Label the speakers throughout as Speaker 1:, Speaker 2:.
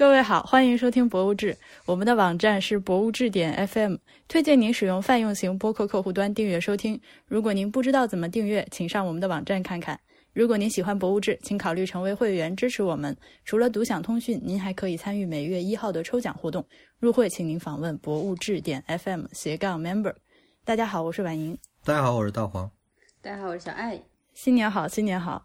Speaker 1: 各位好，欢迎收听《博物志》。我们的网站是博物志点 FM，推荐您使用泛用型播客客户端订阅收听。如果您不知道怎么订阅，请上我们的网站看看。如果您喜欢《博物志》，请考虑成为会员支持我们。除了独享通讯，您还可以参与每月一号的抽奖活动。入会请您访问博物志点 FM 斜杠 Member。大家好，我是婉莹。
Speaker 2: 大家好，我是大黄。
Speaker 3: 大家好，我是小爱。
Speaker 1: 新年好，新年好。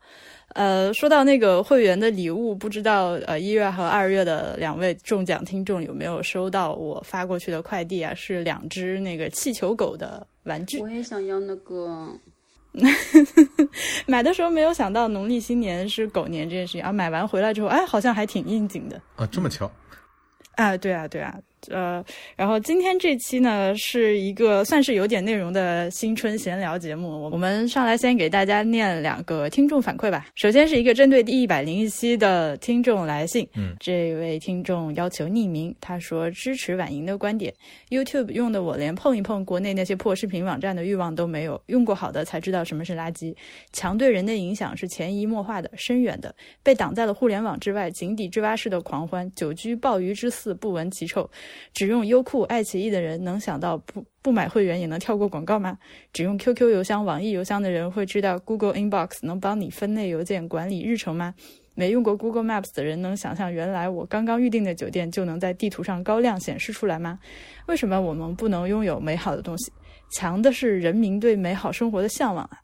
Speaker 1: 呃，说到那个会员的礼物，不知道呃一月和二月的两位中奖听众有没有收到我发过去的快递啊？是两只那个气球狗的玩具。
Speaker 3: 我也想要那个。
Speaker 1: 买的时候没有想到农历新年是狗年这件事情，啊，买完回来之后，哎，好像还挺应景的
Speaker 2: 啊，这么巧。
Speaker 1: 啊，对啊，对啊。呃，然后今天这期呢是一个算是有点内容的新春闲聊节目。我们上来先给大家念两个听众反馈吧。首先是一个针对第一百零一期的听众来信，
Speaker 2: 嗯，
Speaker 1: 这位听众要求匿名，他说支持婉莹的观点。YouTube 用的我连碰一碰国内那些破视频网站的欲望都没有，用过好的才知道什么是垃圾。强对人的影响是潜移默化的、深远的，被挡在了互联网之外，井底之蛙式的狂欢，久居鲍鱼之肆，不闻其臭。只用优酷、爱奇艺的人能想到不不买会员也能跳过广告吗？只用 QQ 邮箱、网易邮箱的人会知道 Google Inbox 能帮你分类邮件、管理日程吗？没用过 Google Maps 的人能想象原来我刚刚预定的酒店就能在地图上高亮显示出来吗？为什么我们不能拥有美好的东西？强的是人民对美好生活的向往啊！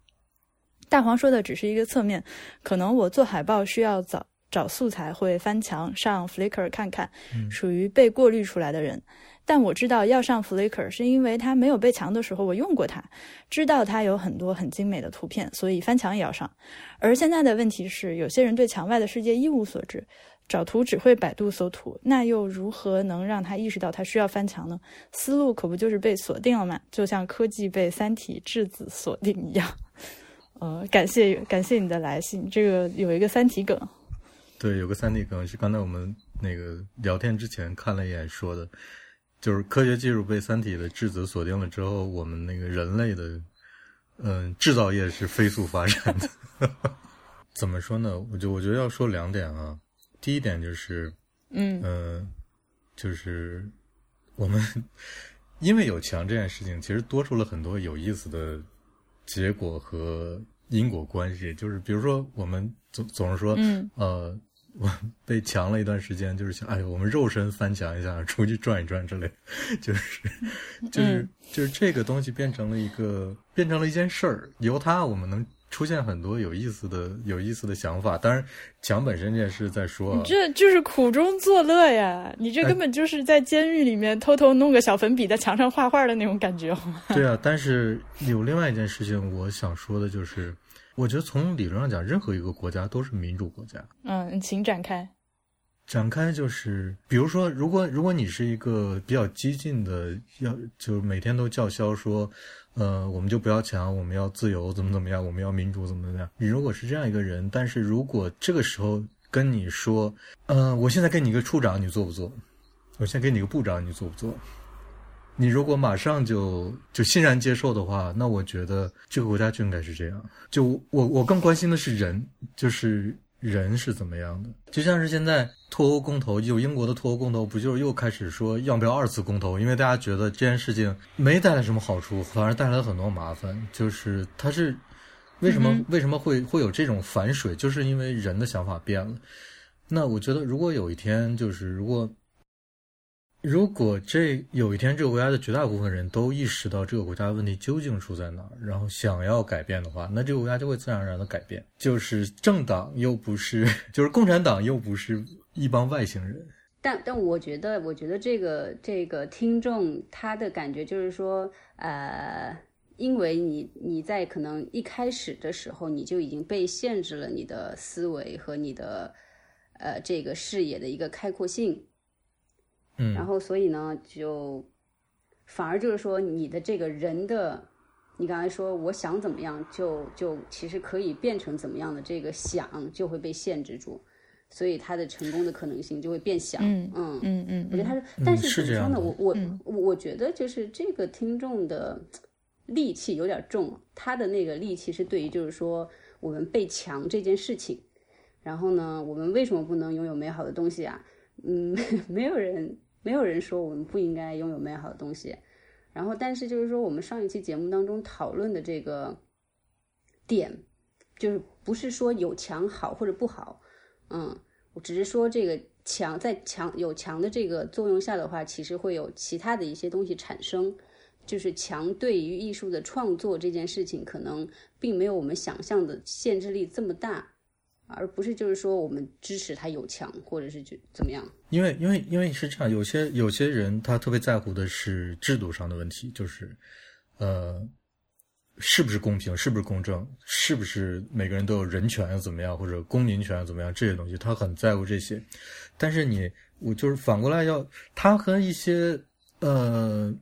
Speaker 1: 大黄说的只是一个侧面，可能我做海报需要早找素材，会翻墙上 Flickr 看看，属于被过滤出来的人。但我知道要上 Flickr 是因为它没有被墙的时候我用过它，知道它有很多很精美的图片，所以翻墙也要上。而现在的问题是，有些人对墙外的世界一无所知，找图只会百度搜图，那又如何能让他意识到他需要翻墙呢？思路可不就是被锁定了吗？就像科技被三体质子锁定一样。呃，感谢感谢你的来信，这个有一个三体梗。
Speaker 2: 对，有个三体梗是刚才我们那个聊天之前看了一眼说的。就是科学技术被三体的质子锁定了之后，我们那个人类的，嗯，制造业是飞速发展的。怎么说呢？我就我觉得要说两点啊。第一点就是，
Speaker 1: 嗯
Speaker 2: 嗯，就是我们因为有墙这件事情，其实多出了很多有意思的结果和因果关系。就是比如说，我们总总是说，
Speaker 1: 嗯
Speaker 2: 呃。我 被强了一段时间，就是想，哎，我们肉身翻墙一下，出去转一转之类，就是，就是，就是这个东西变成了一个，变成了一件事儿。由它，我们能出现很多有意思的、有意思的想法。当然，墙本身这件事再说。
Speaker 1: 你这就是苦中作乐呀！你这根本就是在监狱里面偷偷弄个小粉笔在墙上画画的那种感觉？
Speaker 2: 对啊，但是有另外一件事情，我想说的就是。我觉得从理论上讲，任何一个国家都是民主国家。
Speaker 1: 嗯，请展开。
Speaker 2: 展开就是，比如说，如果如果你是一个比较激进的，要就是每天都叫嚣说，呃，我们就不要强，我们要自由，怎么怎么样，我们要民主，怎么怎么样。你如果是这样一个人，但是如果这个时候跟你说，呃，我现在给你一个处长，你做不做？我先给你一个部长，你做不做？你如果马上就就欣然接受的话，那我觉得这个国家就应该是这样。就我我更关心的是人，就是人是怎么样的。就像是现在脱欧公投，有英国的脱欧公投，不就是又开始说要不要二次公投？因为大家觉得这件事情没带来什么好处，反而带来了很多麻烦。就是它是为什么为什么会会有这种反水？就是因为人的想法变了。那我觉得，如果有一天，就是如果。如果这有一天这个国家的绝大部分人都意识到这个国家的问题究竟出在哪儿，然后想要改变的话，那这个国家就会自然而然的改变。就是政党又不是，就是共产党又不是一帮外星人。
Speaker 3: 但但我觉得，我觉得这个这个听众他的感觉就是说，呃，因为你你在可能一开始的时候你就已经被限制了你的思维和你的呃这个视野的一个开阔性。然后，所以呢，就反而就是说，你的这个人的，你刚才说我想怎么样，就就其实可以变成怎么样的这个想就会被限制住，所以他的成功的可能性就会变小。
Speaker 1: 嗯
Speaker 3: 嗯
Speaker 1: 嗯嗯，
Speaker 3: 我觉得他是，但是怎么说呢？我我我觉得就是这个听众的戾气有点重，他的那个戾气是对于就是说我们被强这件事情，然后呢，我们为什么不能拥有美好的东西啊？嗯，没有人没有人说我们不应该拥有美好的东西。然后，但是就是说，我们上一期节目当中讨论的这个点，就是不是说有墙好或者不好，嗯，我只是说这个墙在墙有墙的这个作用下的话，其实会有其他的一些东西产生。就是墙对于艺术的创作这件事情，可能并没有我们想象的限制力这么大，而不是就是说我们支持他有墙，或者是就怎么样。
Speaker 2: 因为因为因为是这样，有些有些人他特别在乎的是制度上的问题，就是呃，是不是公平，是不是公正，是不是每个人都有人权怎么样，或者公民权怎么样这些东西，他很在乎这些。但是你我就是反过来要，他和一些呃。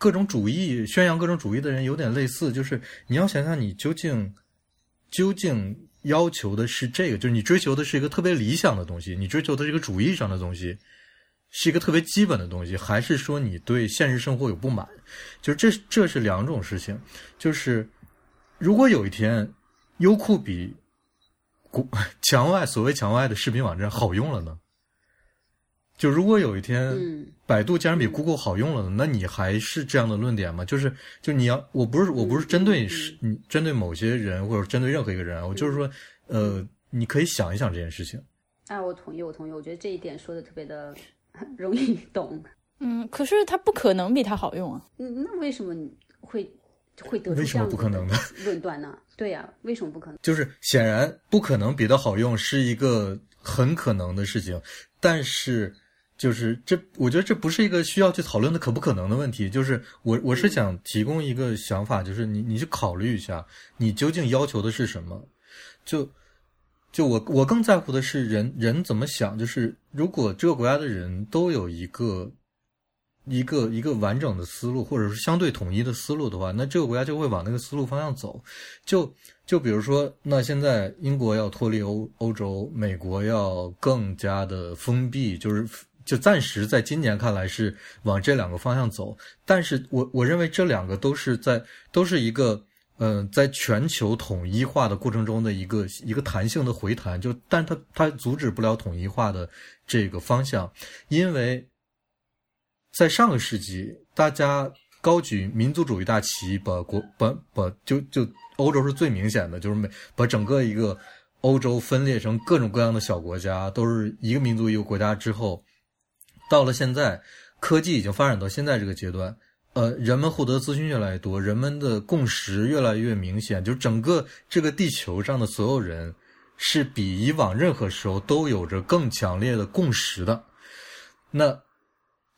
Speaker 2: 各种主义宣扬各种主义的人有点类似，就是你要想想，你究竟究竟要求的是这个，就是你追求的是一个特别理想的东西，你追求的这个主义上的东西，是一个特别基本的东西，还是说你对现实生活有不满？就是这这是两种事情。就是如果有一天优酷比国 墙外所谓墙外的视频网站好用了呢？就如果有一天，百度竟然比 Google 好用了，那你还是这样的论点吗？就是，就你要，我不是，我不是针对是，你针对某些人或者针对任何一个人，我就是说，呃，你可以想一想这件事情。
Speaker 3: 啊，我同意，我同意，我觉得这一点说的特别的 容易懂。
Speaker 1: 嗯，可是它不可能比它好用啊。
Speaker 3: 嗯，那为什么你会会得
Speaker 2: 出这样的
Speaker 3: 论断呢？对呀，为什么不可能？
Speaker 2: 就是显然不可能比它好用是一个很可能的事情，但是。就是这，我觉得这不是一个需要去讨论的可不可能的问题。就是我我是想提供一个想法，就是你你去考虑一下，你究竟要求的是什么？就就我我更在乎的是人人怎么想。就是如果这个国家的人都有一个一个一个完整的思路，或者是相对统一的思路的话，那这个国家就会往那个思路方向走。就就比如说，那现在英国要脱离欧欧洲，美国要更加的封闭，就是。就暂时在今年看来是往这两个方向走，但是我我认为这两个都是在都是一个嗯，在全球统一化的过程中的一个一个弹性的回弹，就但它它阻止不了统一化的这个方向，因为在上个世纪，大家高举民族主义大旗，把国把把就就欧洲是最明显的，就是每把整个一个欧洲分裂成各种各样的小国家，都是一个民族一个国家之后。到了现在，科技已经发展到现在这个阶段，呃，人们获得资讯越来越多，人们的共识越来越明显，就整个这个地球上的所有人是比以往任何时候都有着更强烈的共识的。那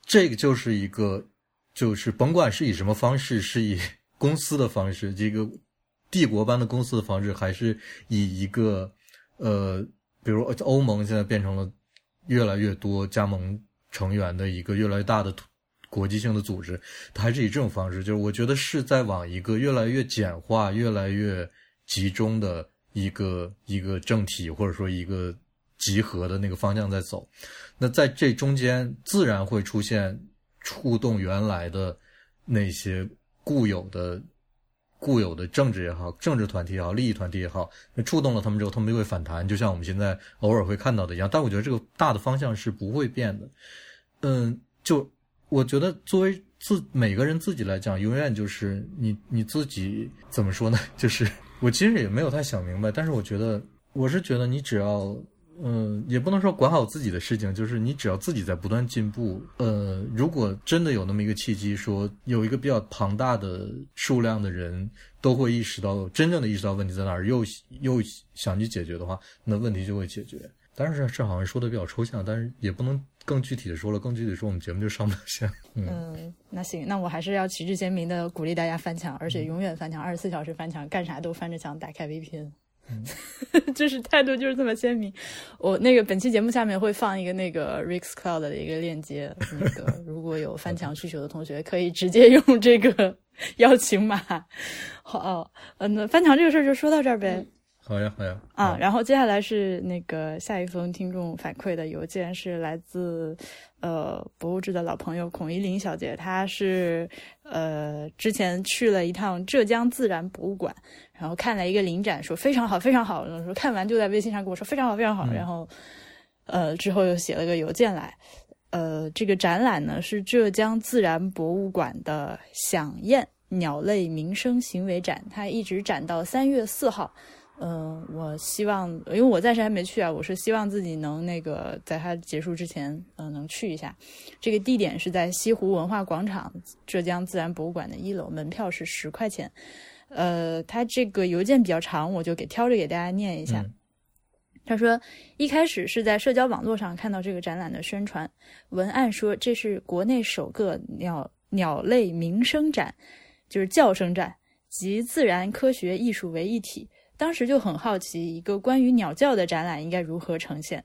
Speaker 2: 这个就是一个，就是甭管是以什么方式，是以公司的方式，这个帝国般的公司的方式，还是以一个呃，比如欧盟现在变成了越来越多加盟。成员的一个越来越大的国际性的组织，它还是以这种方式，就是我觉得是在往一个越来越简化、越来越集中的一个一个政体，或者说一个集合的那个方向在走。那在这中间，自然会出现触动原来的那些固有的、固有的政治也好、政治团体也好、利益团体也好，触动了他们之后，他们就会反弹，就像我们现在偶尔会看到的一样。但我觉得这个大的方向是不会变的。嗯，就我觉得作为自每个人自己来讲，永远就是你你自己怎么说呢？就是我其实也没有太想明白，但是我觉得我是觉得你只要嗯，也不能说管好自己的事情，就是你只要自己在不断进步。呃，如果真的有那么一个契机，说有一个比较庞大的数量的人都会意识到真正的意识到问题在哪儿，又又想去解决的话，那问题就会解决。但是这好像说的比较抽象，但是也不能。更具体的说了，更具体说，我们节目就上不了线。
Speaker 1: 嗯，那行，那我还是要旗帜鲜明的鼓励大家翻墙，而且永远翻墙，二十四小时翻墙，干啥都翻着墙，打开 VPN。就是态度就是这么鲜明。我那个本期节目下面会放一个那个 Rix Cloud 的一个链接，那个 如果有翻墙需求的同学，可以直接用这个 邀请码。好，嗯，那翻墙这个事儿就说到这儿呗。
Speaker 2: 好呀，好呀。
Speaker 1: 啊，然后接下来是那个下一封听众反馈的邮件，是来自呃博物志的老朋友孔依林小姐，她是呃之前去了一趟浙江自然博物馆，然后看了一个临展，说非常好，非常好。然后说看完就在微信上跟我说非常好，非常好。然后呃，之后又写了个邮件来。呃，这个展览呢是浙江自然博物馆的“响燕鸟类民生行为展”，它一直展到三月四号。嗯，我希望，因为我暂时还没去啊，我是希望自己能那个在它结束之前，嗯，能去一下。这个地点是在西湖文化广场浙江自然博物馆的一楼，门票是十块钱。呃，他这个邮件比较长，我就给挑着给大家念一下。他说，一开始是在社交网络上看到这个展览的宣传文案，说这是国内首个鸟鸟类鸣声展，就是叫声展，集自然科学艺术为一体。当时就很好奇，一个关于鸟叫的展览应该如何呈现。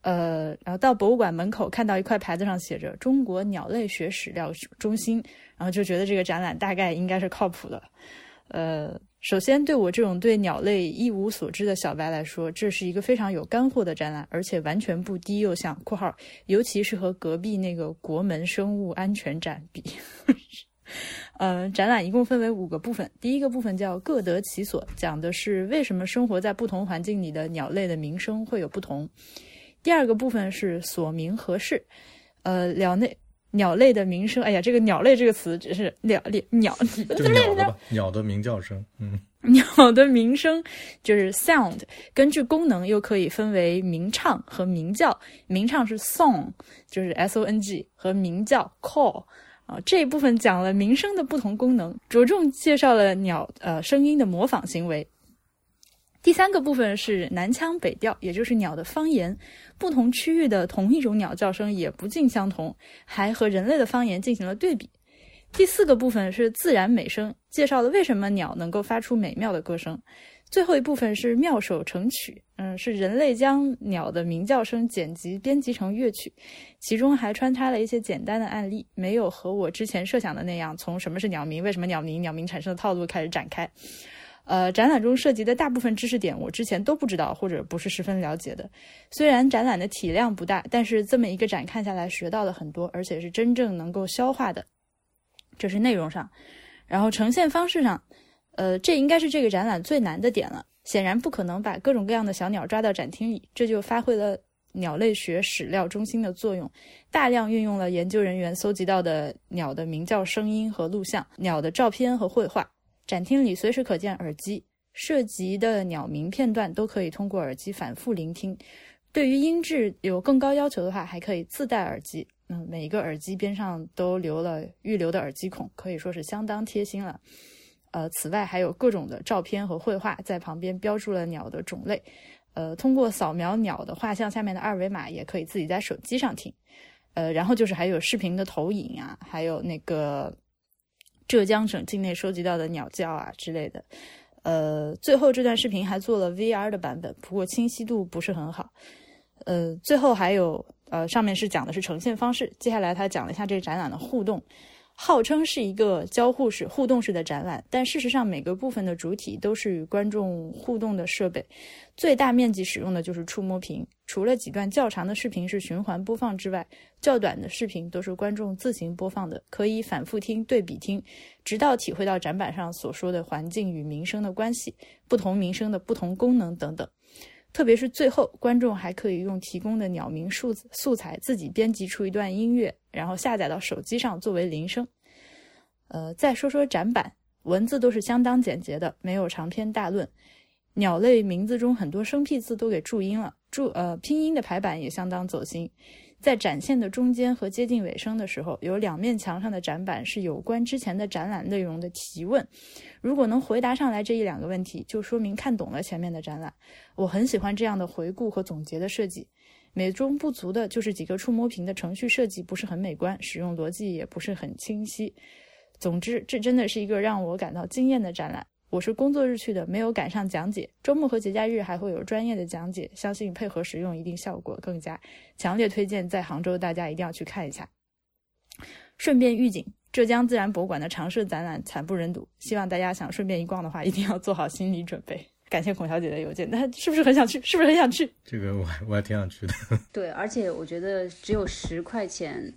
Speaker 1: 呃，然后到博物馆门口看到一块牌子上写着“中国鸟类学史料中心”，然后就觉得这个展览大概应该是靠谱的。呃，首先对我这种对鸟类一无所知的小白来说，这是一个非常有干货的展览，而且完全不低幼像（括号），尤其是和隔壁那个国门生物安全展比。呃，展览一共分为五个部分。第一个部分叫“各得其所”，讲的是为什么生活在不同环境里的鸟类的鸣声会有不同。第二个部分是“所鸣何事”，呃，鸟类鸟类的鸣声。哎呀，这个“鸟类”这个词只是鸟鸟鸟，
Speaker 2: 就 鸟的吧？鸟的鸣叫声，嗯，
Speaker 1: 鸟的鸣声就是 sound。根据功能又可以分为鸣唱和鸣叫。鸣唱是 song，就是 s o n g，和鸣叫 call。这一部分讲了鸣声的不同功能，着重介绍了鸟呃声音的模仿行为。第三个部分是南腔北调，也就是鸟的方言，不同区域的同一种鸟叫声也不尽相同，还和人类的方言进行了对比。第四个部分是自然美声，介绍了为什么鸟能够发出美妙的歌声。最后一部分是妙手成曲，嗯，是人类将鸟的鸣叫声剪辑编辑成乐曲，其中还穿插了一些简单的案例，没有和我之前设想的那样从什么是鸟鸣、为什么鸟鸣、鸟鸣产生的套路开始展开。呃，展览中涉及的大部分知识点我之前都不知道或者不是十分了解的。虽然展览的体量不大，但是这么一个展看下来学到了很多，而且是真正能够消化的。这是内容上，然后呈现方式上。呃，这应该是这个展览最难的点了。显然不可能把各种各样的小鸟抓到展厅里，这就发挥了鸟类学史料中心的作用，大量运用了研究人员搜集到的鸟的鸣叫声音和录像、鸟的照片和绘画。展厅里随时可见耳机，涉及的鸟鸣片段都可以通过耳机反复聆听。对于音质有更高要求的话，还可以自带耳机。嗯，每一个耳机边上都留了预留的耳机孔，可以说是相当贴心了。呃，此外还有各种的照片和绘画，在旁边标注了鸟的种类。呃，通过扫描鸟的画像下面的二维码，也可以自己在手机上听。呃，然后就是还有视频的投影啊，还有那个浙江省境内收集到的鸟叫啊之类的。呃，最后这段视频还做了 VR 的版本，不过清晰度不是很好。呃，最后还有呃，上面是讲的是呈现方式，接下来他讲了一下这个展览的互动。号称是一个交互式、互动式的展览，但事实上每个部分的主体都是与观众互动的设备。最大面积使用的就是触摸屏，除了几段较长的视频是循环播放之外，较短的视频都是观众自行播放的，可以反复听、对比听，直到体会到展板上所说的环境与民生的关系、不同民生的不同功能等等。特别是最后，观众还可以用提供的鸟鸣数字素材自己编辑出一段音乐，然后下载到手机上作为铃声。呃，再说说展板，文字都是相当简洁的，没有长篇大论。鸟类名字中很多生僻字都给注音了，注呃拼音的排版也相当走心。在展现的中间和接近尾声的时候，有两面墙上的展板是有关之前的展览内容的提问。如果能回答上来这一两个问题，就说明看懂了前面的展览。我很喜欢这样的回顾和总结的设计。美中不足的就是几个触摸屏的程序设计不是很美观，使用逻辑也不是很清晰。总之，这真的是一个让我感到惊艳的展览。我是工作日去的，没有赶上讲解。周末和节假日还会有专业的讲解，相信配合使用一定效果更佳。强烈推荐在杭州，大家一定要去看一下。顺便预警：浙江自然博物馆的常设展览惨不忍睹，希望大家想顺便一逛的话，一定要做好心理准备。感谢孔小姐的邮件，那是不是很想去？是不是很想去？
Speaker 2: 这个我我还挺想去的。
Speaker 3: 对，而且我觉得只有十块钱。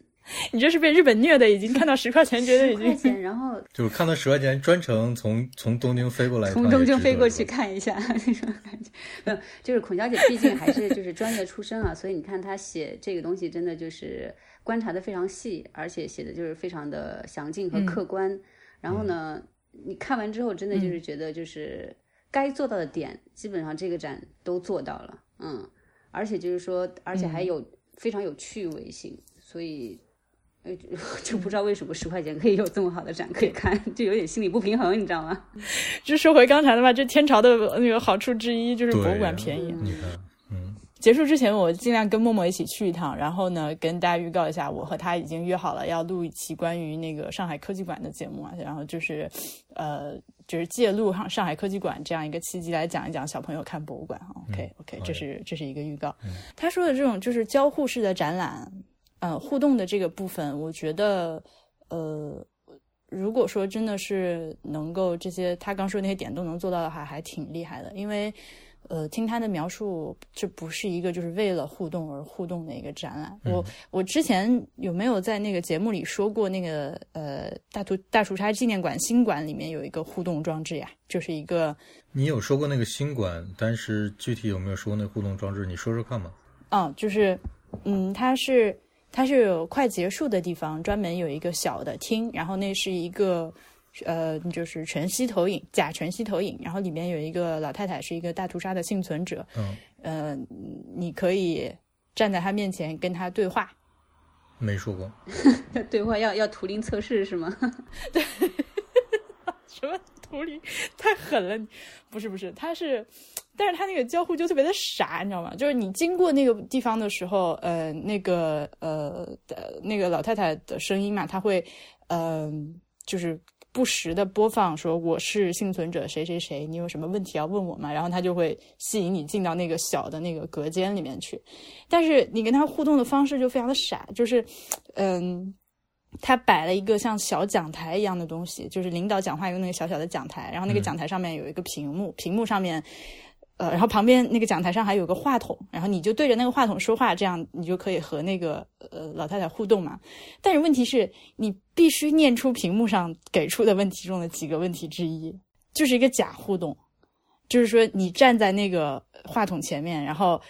Speaker 1: 你这是被日本虐的，已经看到十块钱，觉得已
Speaker 3: 十块
Speaker 1: 经
Speaker 3: 钱，然后
Speaker 2: 就看到十块钱，专程从从东京飞过来
Speaker 3: 从东京飞过去看一下那种感觉。没有，就是孔小姐毕竟还是就是专业出身啊，所以你看她写这个东西真的就是观察的非常细，而且写的就是非常的详尽和客观。然后呢，你看完之后真的就是觉得就是该做到的点，基本上这个展都做到了，嗯，而且就是说，而且还有非常有趣味性，所以。呃，就就不知道为什么十块钱可以有这么好的展可以看，就有点心理不平衡，你知道吗？
Speaker 1: 就说回刚才的话，这天朝的那个好处之一就是博物馆便宜。
Speaker 2: 你看，嗯，
Speaker 1: 结束之前，我尽量跟默默一起去一趟，然后呢，跟大家预告一下，我和他已经约好了要录一期关于那个上海科技馆的节目啊，然后就是，呃，就是借路上上海科技馆这样一个契机来讲一讲小朋友看博物馆哈。OK OK，、这是这是一个预告。他说的这种就是交互式的展览，呃，互动的这个部分，我觉得，呃。如果说真的是能够这些他刚说那些点都能做到的话，还挺厉害的。因为，呃，听他的描述，这不是一个就是为了互动而互动的一个展览。我我之前有没有在那个节目里说过，那个呃大屠大屠杀纪念馆新馆里面有一个互动装置呀，就是一个
Speaker 2: 你有说过那个新馆，但是具体有没有说那互动装置？你说说看吧。
Speaker 1: 嗯，就是，嗯，它是它是有快结束的地方，专门有一个小的厅，然后那是一个呃，就是全息投影，假全息投影，然后里面有一个老太太是一个大屠杀的幸存者，
Speaker 2: 嗯，
Speaker 1: 呃，你可以站在她面前跟她对话，
Speaker 2: 没说过。
Speaker 3: 对话要要图灵测试是吗？
Speaker 1: 对什么图灵太狠了，不是不是，他是，但是他那个交互就特别的傻，你知道吗？就是你经过那个地方的时候，呃，那个呃的那个老太太的声音嘛，他会，呃，就是不时的播放说我是幸存者谁谁谁，你有什么问题要问我吗？然后他就会吸引你进到那个小的那个隔间里面去，但是你跟他互动的方式就非常的傻，就是，嗯。他摆了一个像小讲台一样的东西，就是领导讲话用那个小小的讲台，然后那个讲台上面有一个屏幕，屏幕上面，呃，然后旁边那个讲台上还有个话筒，然后你就对着那个话筒说话，这样你就可以和那个呃老太太互动嘛。但是问题是你必须念出屏幕上给出的问题中的几个问题之一，就是一个假互动，就是说你站在那个话筒前面，然后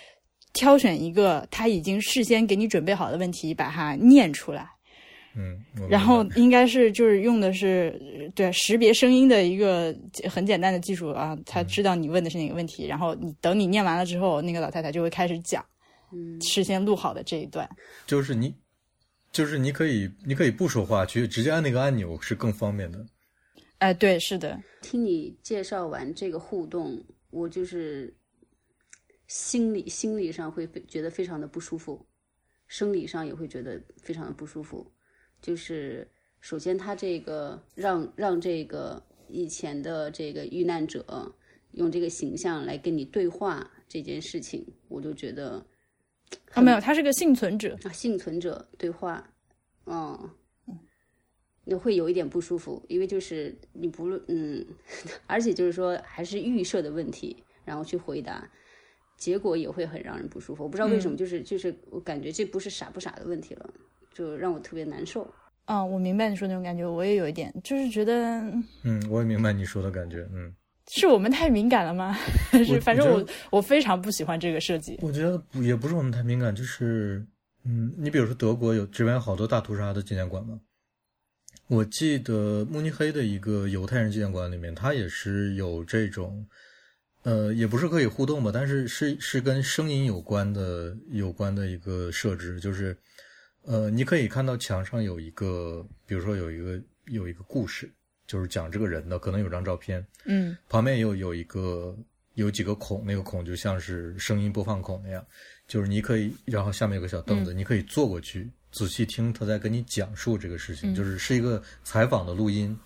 Speaker 1: 挑选一个他已经事先给你准备好的问题，把它念出来。
Speaker 2: 嗯，
Speaker 1: 然后应该是就是用的是呃对识别声音的一个很简单的技术啊，他知道你问的是哪个问题，然后你等你念完了之后，那个老太太就会开始讲
Speaker 3: 嗯，
Speaker 1: 事先录好的这一段。
Speaker 2: 就是你，就是你可以，你可以不说话，去直接按那个按钮是更方便的。
Speaker 1: 哎、对，是的，
Speaker 3: 听你介绍完这个互动，我就是心理心理上会非觉得非常的不舒服，生理上也会觉得非常的不舒服。就是首先，他这个让让这个以前的这个遇难者用这个形象来跟你对话这件事情，我就觉得
Speaker 1: 啊、没有，他是个幸存者。
Speaker 3: 啊，幸存者对话，嗯，那会有一点不舒服，因为就是你不论嗯，而且就是说还是预设的问题，然后去回答，结果也会很让人不舒服。我不知道为什么，就是就是我感觉这不是傻不傻的问题了，就让我特别难受。
Speaker 1: 嗯，我明白你说那种感觉，我也有一点，就是觉得
Speaker 2: 嗯，我也明白你说的感觉。嗯，
Speaker 1: 是我们太敏感了吗？还 是反正我
Speaker 2: 我
Speaker 1: 我非常不喜欢这个设计。
Speaker 2: 我觉得不也不是我们太敏感，就是嗯，你比如说德国有这边有好多大屠杀的纪念馆嘛。我记得慕尼黑的一个犹太人纪念馆里面，它也是有这种，呃，也不是可以互动吧，但是是是跟声音有关的有关的一个设置，就是，呃，你可以看到墙上有一个，比如说有一个有一个故事，就是讲这个人的，可能有张照片，
Speaker 1: 嗯。
Speaker 2: 旁边有有一个有几个孔，那个孔就像是声音播放孔那样，就是你可以，然后下面有个小凳子，你可以坐过去仔细听他在跟你讲述这个事情，就是是一个采访的录音，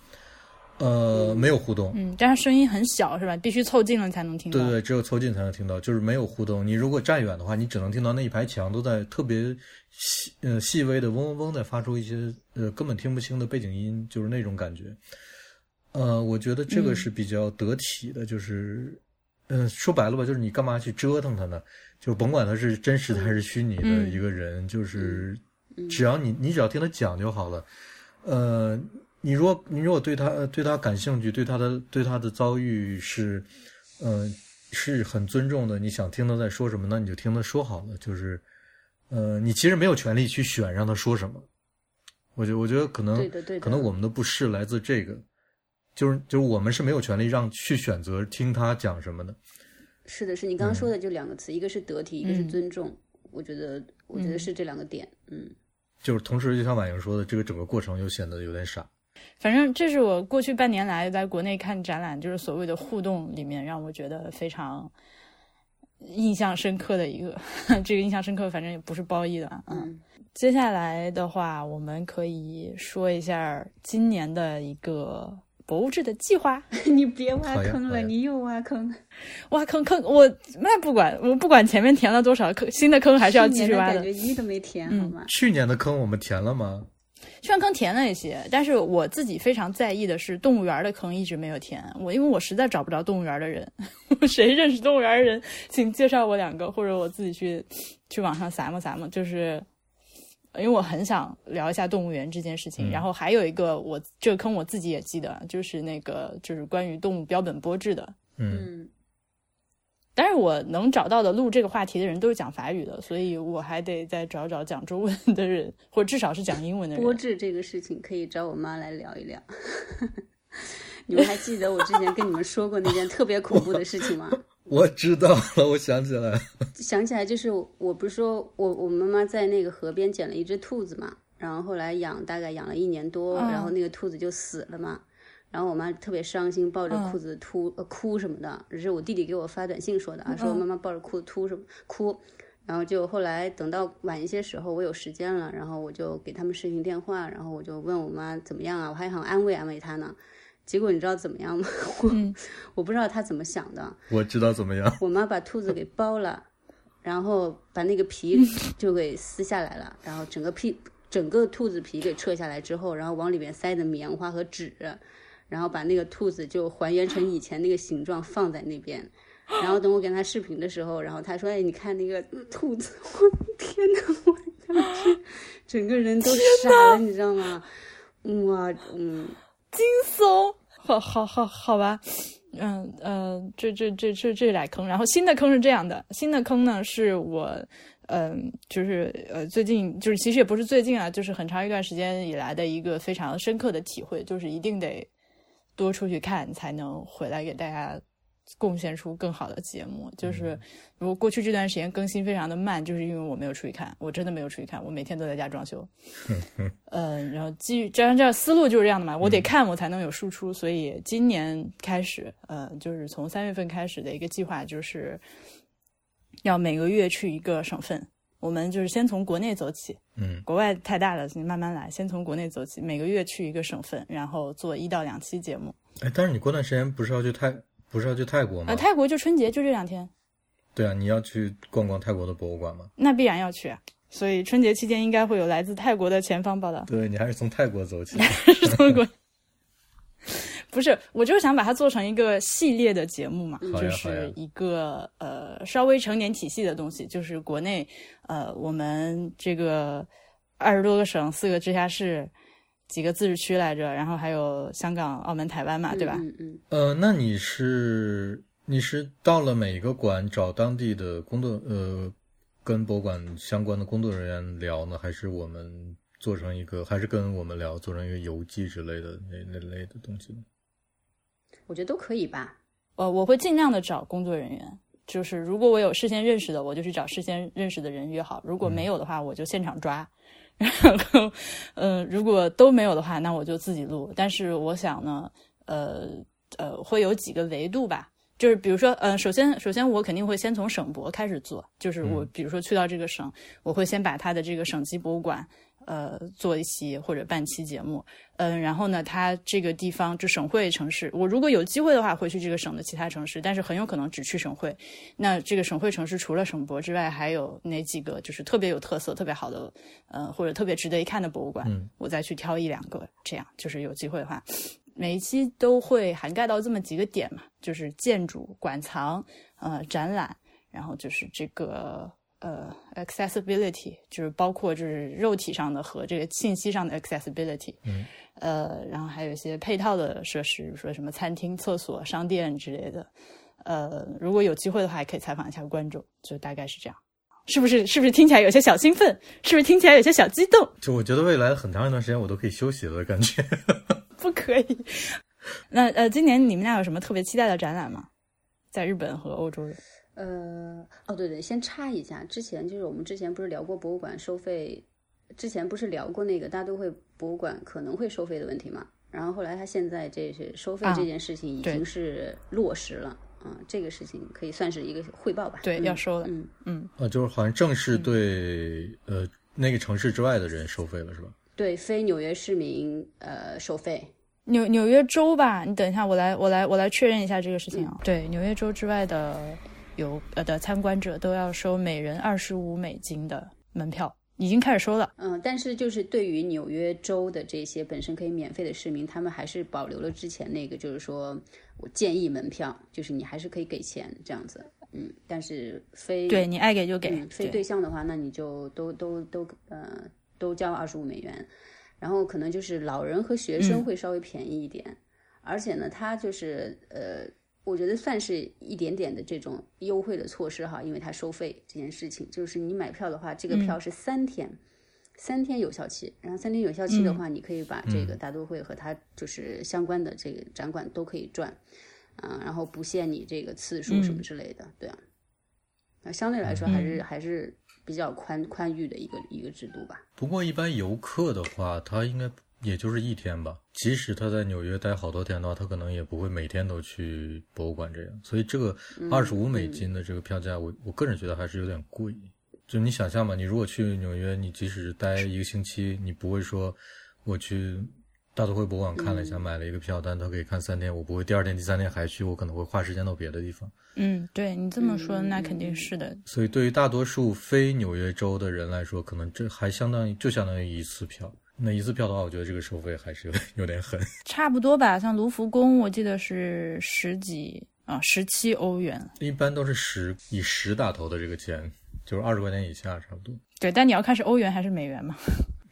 Speaker 2: 呃，没有互动。
Speaker 1: 嗯，但是声音很小是吧？必须凑近了才能听到。
Speaker 2: 对对，只有凑近才能听到，就是没有互动。你如果站远的话，你只能听到那一排墙都在特别细呃细微的嗡嗡嗡在发出一些呃根本听不清的背景音，就是那种感觉。呃，我觉得这个是比较得体的，就是嗯、呃说白了吧，就是你干嘛去折腾他呢？就甭管他是真实的还是虚拟的
Speaker 1: 嗯
Speaker 2: 一个人，就是只要你你只要听他讲就好了。呃，你如果你如果对他对他感兴趣，对他的对他的遭遇是，呃，是很尊重的，你想听他在说什么，那你就听他说好了。就是，呃，你其实没有权利去选让他说什么。我觉我觉得可能可能我们的不适来自这个，就是就是我们是没有权利让去选择听他讲什么的。
Speaker 3: 是的，是你刚刚说的就两个词，一个是得体，一个是尊重。我觉得，我觉得是这两个点。嗯，
Speaker 2: 就是同时，就像婉莹说的，这个整个过程又显得有点傻。
Speaker 1: 反正这是我过去半年来在国内看展览，就是所谓的互动里面，让我觉得非常印象深刻的一个。这个印象深刻，反正也不是褒义的。嗯，接下来的话，我们可以说一下今年的一个。博物志的计划，
Speaker 3: 你别挖坑了，你又挖坑，
Speaker 1: 挖坑坑我那不管，我不管前面填了多少坑，新的坑还是要继续挖
Speaker 3: 的。感觉一都没填，好吗？
Speaker 2: 去年的坑我们填了吗？
Speaker 1: 去年坑填了一些，但是我自己非常在意的是动物园的坑一直没有填。我因为我实在找不着动物园的人，谁认识动物园的人，请介绍我两个，或者我自己去去网上撒么撒么，就是。因为我很想聊一下动物园这件事情，然后还有一个我这个坑我自己也记得，就是那个就是关于动物标本剥制的，
Speaker 2: 嗯，
Speaker 1: 但是我能找到的录这个话题的人都是讲法语的，所以我还得再找找讲中文的人，或者至少是讲英文的人。
Speaker 3: 播置这个事情可以找我妈来聊一聊。你们还记得我之前跟你们说过那件特别恐怖的事情吗？
Speaker 2: 我知道了，我想起来，
Speaker 3: 想起来就是我不是说我我妈妈在那个河边捡了一只兔子嘛，然后后来养大概养了一年多，然后那个兔子就死了嘛，然后我妈特别伤心，抱着裤子哭呃哭什么的，这是我弟弟给我发短信说的啊，说妈妈抱着裤子哭什么哭，然后就后来等到晚一些时候我有时间了，然后我就给他们视频电话，然后我就问我妈怎么样啊，我还想安慰安慰她呢。结果你知道怎么样吗？我 我不知道她怎么想的。
Speaker 2: 我知道怎么样。
Speaker 3: 我妈把兔子给剥了，然后把那个皮 就给撕下来了，然后整个皮整个兔子皮给撤下来之后，然后往里面塞的棉花和纸，然后把那个兔子就还原成以前那个形状放在那边。然后等我跟他视频的时候，然后他说：“哎，你看那个兔子，我天呐，我当时整个人都傻了，你知道吗？哇，嗯，
Speaker 1: 惊悚。”好好好好吧，嗯呃，这这这这这俩坑，然后新的坑是这样的，新的坑呢是我，嗯，就是呃最近就是其实也不是最近啊，就是很长一段时间以来的一个非常深刻的体会，就是一定得多出去看才能回来给大家。贡献出更好的节目，就是如果过去这段时间更新非常的慢，就是因为我没有出去看，我真的没有出去看，我每天都在家装修。嗯，然后基于这样这样思路就是这样的嘛，我得看我才能有输出，所以今年开始，呃，就是从三月份开始的一个计划，就是要每个月去一个省份，我们就是先从国内走起，
Speaker 2: 嗯，
Speaker 1: 国外太大了，你慢慢来，先从国内走起，每个月去一个省份，然后做一到两期节目。
Speaker 2: 哎，但是你过段时间不是要去泰？不是要去泰国吗？
Speaker 1: 呃，泰国就春节就这两天。
Speaker 2: 对啊，你要去逛逛泰国的博物馆吗？
Speaker 1: 那必然要去啊！所以春节期间应该会有来自泰国的前方报道。
Speaker 2: 对你还是从泰国走起。
Speaker 1: 还 是从国。不是，我就是想把它做成一个系列的节目嘛，就是一个呃稍微成年体系的东西，就是国内呃我们这个二十多个省、四个直辖市。几个自治区来着，然后还有香港、澳门、台湾嘛，对吧？
Speaker 3: 嗯嗯。
Speaker 2: 呃，那你是你是到了每一个馆找当地的工作呃，跟博物馆相关的工作人员聊呢，还是我们做成一个，还是跟我们聊做成一个游记之类的那那类的东西呢？
Speaker 3: 我觉得都可以吧。
Speaker 1: 呃，我会尽量的找工作人员，就是如果我有事先认识的，我就去找事先认识的人约好；如果没有的话，我就现场抓。然后，嗯，如果都没有的话，那我就自己录。但是我想呢，呃呃，会有几个维度吧。就是比如说，呃，首先首先我肯定会先从省博开始做。就是我比如说去到这个省，我会先把它的这个省级博物馆。呃，做一期或者半期节目，嗯，然后呢，它这个地方就省会城市，我如果有机会的话，会去这个省的其他城市，但是很有可能只去省会。那这个省会城市除了省博之外，还有哪几个就是特别有特色、特别好的，呃，或者特别值得一看的博物馆？嗯我再去挑一两个，这样就是有机会的话，每一期都会涵盖到这么几个点嘛，就是建筑、馆藏、呃，展览，然后就是这个。呃 accessibility，就是包括就是肉体上的和这个信息上的 accessibility，
Speaker 2: 嗯，
Speaker 1: 呃，然后还有一些配套的设施，比如说什么餐厅、厕所、商店之类的。呃，如果有机会的话，也可以采访一下观众，就大概是这样。是不是？是不是听起来有些小兴奋？是不是听起来有些小激动？
Speaker 2: 就我觉得未来很长一段时间我都可以休息了的感觉。
Speaker 1: 不可以。那呃，今年你们俩有什么特别期待的展览吗？在日本和欧洲人？
Speaker 3: 呃，哦，对对，先插一下，之前就是我们之前不是聊过博物馆收费，之前不是聊过那个大都会博物馆可能会收费的问题嘛？然后后来他现在这是收费这件事情已经是落实了，嗯，这个事情可以算是一个汇报吧？
Speaker 1: 对，要收了，
Speaker 3: 嗯
Speaker 1: 嗯。
Speaker 2: 啊，就是好像正式对呃那个城市之外的人收费了，是吧？
Speaker 3: 对，非纽约市民呃收费。
Speaker 1: 纽纽约州吧，你等一下，我来我来我来确认一下这个事情啊。对，纽约州之外的游呃的参观者都要收每人二十五美金的门票，已经开始收了。
Speaker 3: 嗯，但是就是对于纽约州的这些本身可以免费的市民，他们还是保留了之前那个，就是说我建议门票，就是你还是可以给钱这样子。嗯，但是非
Speaker 1: 对你爱给就给，
Speaker 3: 嗯、非对象的话，那你就都都都呃都交二十五美元。然后可能就是老人和学生会稍微便宜一点，而且呢，他就是呃，我觉得算是一点点的这种优惠的措施哈，因为它收费这件事情，就是你买票的话，这个票是三天，三天有效期，然后三天有效期的话，你可以把这个大都会和它就是相关的这个展馆都可以转，啊，然后不限你这个次数什么之类的，对啊，那相对来说还是还是。比较宽宽裕的一个一个制度吧。
Speaker 2: 不过一般游客的话，他应该也就是一天吧。即使他在纽约待好多天的话，他可能也不会每天都去博物馆这样。所以这个二十五美金的这个票价，我我个人觉得还是有点贵。就你想象嘛，你如果去纽约，你即使待一个星期，你不会说我去大都会博物馆看了一下，买了一个票，但他可以看三天，我不会第二天、第三天还去，我可能会花时间到别的地方。
Speaker 1: 嗯，对你这么说，那肯定是的。
Speaker 2: 所以，对于大多数非纽约州的人来说，可能这还相当于就相当于一次票。那一次票的话，我觉得这个收费还是有点 有点狠。
Speaker 1: 差不多吧，像卢浮宫，我记得是十几啊，十七欧元。
Speaker 2: 一般都是十以十打头的这个钱，就是二十块钱以下，差不多。
Speaker 1: 对，但你要看是欧元还是美元嘛？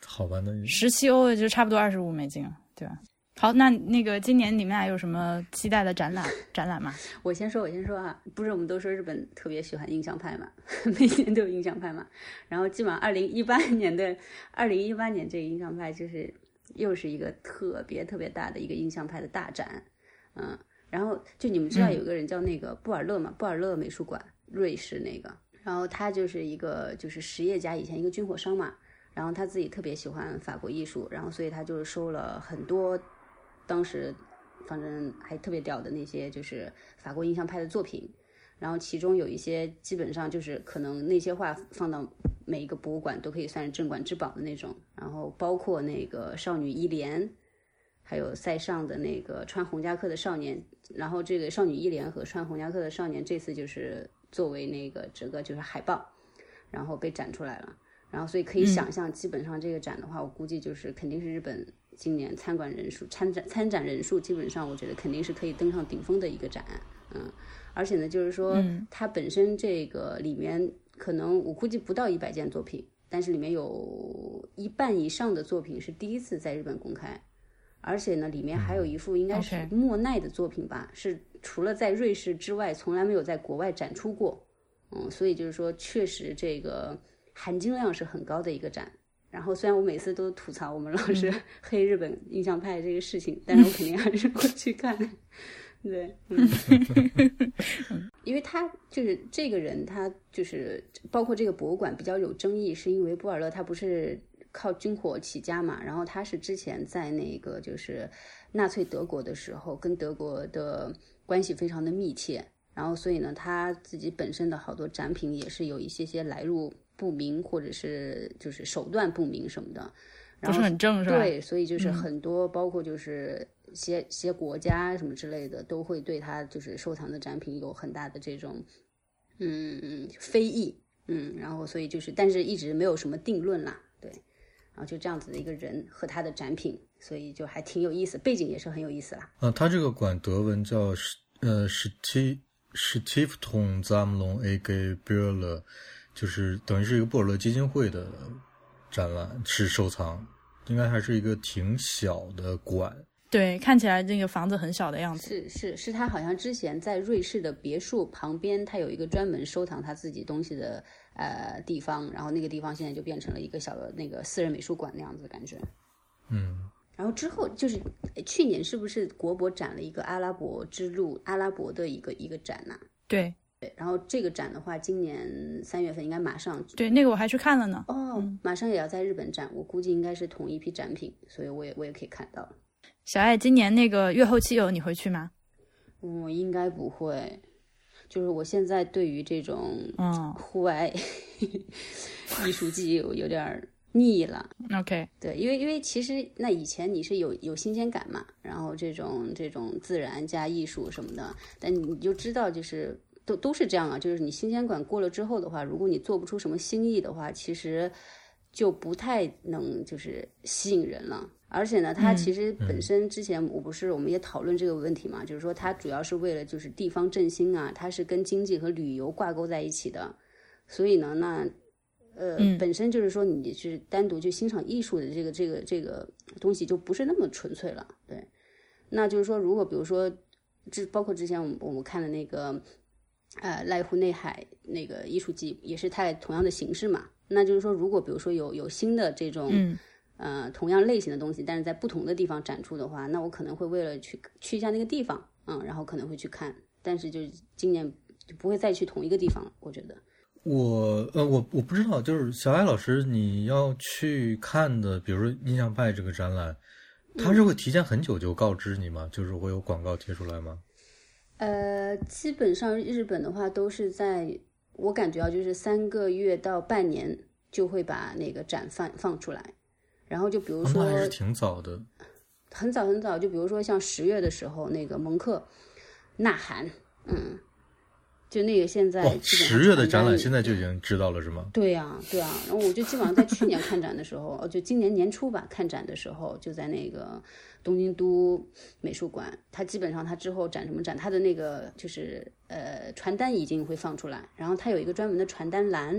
Speaker 2: 好吧，那
Speaker 1: 十七欧就差不多二十五美金，对吧？好，那那个今年你们俩有什么期待的展览展览吗？
Speaker 3: 我先说，我先说啊，不是我们都说日本特别喜欢印象派嘛，每年都有印象派嘛。然后基本上二零一八 年的二零一八年这个印象派就是又是一个特别特别大的一个印象派的大展，嗯，然后就你们知道有个人叫那个布尔勒嘛，布尔勒美术馆，瑞士那个，然后他就是一个就是实业家，以前一个军火商嘛，然后他自己特别喜欢法国艺术，然后所以他就是收了很多。当时，反正还特别屌的那些，就是法国印象派的作品，然后其中有一些基本上就是可能那些画放到每一个博物馆都可以算是镇馆之宝的那种，然后包括那个少女伊莲，还有塞尚的那个穿红夹克的少年，然后这个少女伊莲和穿红夹克的少年这次就是作为那个整个就是海报，然后被展出来了，然后所以可以想象，基本上这个展的话，我估计就是肯定是日本。今年参观人数、参展参展人数，基本上我觉得肯定是可以登上顶峰的一个展，嗯，而且呢，就是说它本身这个里面可能我估计不到一百件作品，但是里面有一半以上的作品是第一次在日本公开，而且呢，里面还有一幅应该是莫奈的作品吧，是除了在瑞士之外，从来没有在国外展出过，嗯，所以就是说，确实这个含金量是很高的一个展。然后虽然我每次都吐槽我们老师 黑日本印象派这个事情，但是我肯定还是会去看。对，嗯，因为他就是这个人，他就是包括这个博物馆比较有争议，是因为布尔勒他不是靠军火起家嘛，然后他是之前在那个就是纳粹德国的时候，跟德国的关系非常的密切，然后所以呢，他自己本身的好多展品也是有一些些来路。不明或者是就是手段不明什么的，
Speaker 1: 不是很正是吧？
Speaker 3: 对，所以就是很多包括就是些些国家什么之类的，都会对他就是收藏的展品有很大的这种嗯非议，嗯，然后所以就是但是一直没有什么定论啦，对，然后就这样子的一个人和他的展品，所以就还挺有意思，背景也是很有意思啦。
Speaker 2: 啊，他这个馆德文叫是呃是 T 是 Tifton Zamlon A. G. b u r l e 就是等于是一个布尔勒基金会的展览，是收藏，应该还是一个挺小的馆。
Speaker 1: 对，看起来这个房子很小的样子。
Speaker 3: 是是是，他好像之前在瑞士的别墅旁边，他有一个专门收藏他自己东西的呃地方，然后那个地方现在就变成了一个小的那个私人美术馆那样子的感觉。
Speaker 2: 嗯，
Speaker 3: 然后之后就是呃去年是不是国博展了一个阿拉伯之路阿拉伯的一个一个展呐、
Speaker 1: 对
Speaker 3: 对，然后这个展的话，今年三月份应该马上
Speaker 1: 对，那个我还去看了呢。
Speaker 3: 哦，马上也要在日本展，我估计应该是同一批展品，所以我也我也可以看到。
Speaker 1: 小爱，今年那个月后期有你会去吗？
Speaker 3: 我应该不会，就是我现在对于这种
Speaker 1: 嗯
Speaker 3: 户外 艺术季有有点儿腻了。
Speaker 1: ，OK，
Speaker 3: 对，因为因为其实那以前你是有有新鲜感嘛，然后这种这种自然加艺术什么的，但你就知道就是都都是这样啊，就是你新鲜感过了之后的话，如果你做不出什么新意的话，其实就不太能就是吸引人了。而且呢，它其实本身之前我不是我们也讨论这个问题嘛，就是说它主要是为了就是地方振兴啊，它是跟经济和旅游挂钩在一起的，所以呢，那呃，本身就是说你是单独去欣赏艺术的这个这个这个东西就不是那么纯粹了，对。那就是说，如果比如说，之包括之前我们我们看的那个，呃，濑户内海那个艺术季，也是太同样的形式嘛。那就是说，如果比如说有有新的这种，
Speaker 1: 嗯
Speaker 3: 呃，同样类型的东西，但是在不同的地方展出的话，那我可能会为了去去一下那个地方，嗯，然后可能会去看，但是就是今年就不会再去同一个地方了，我觉得。
Speaker 2: 我呃，我我不知道，就是小艾老师，你要去看的，比如说印象派这个展览，他是会提前很久就告知你吗？就是会有广告贴出来吗？
Speaker 3: 呃，基本上日本的话都是在，我感觉啊，就是三个月到半年就会把那个展放放出来，然后就比如
Speaker 2: 哦
Speaker 3: 说
Speaker 2: 还是挺早的。
Speaker 3: 很早很早，就比如说像十月的时候，那个蒙克、呐喊，嗯，就那个现在
Speaker 2: 十月的展览现在就已经知道了是吗？
Speaker 3: 对呀、对呀、然后我就基本上在去年看展的时候，呃就今年年初吧，看展的时候就在那个东京都美术馆，它基本上它之后展什么展，它的那个就是呃传单已经会放出来，然后它有一个专门的传单栏，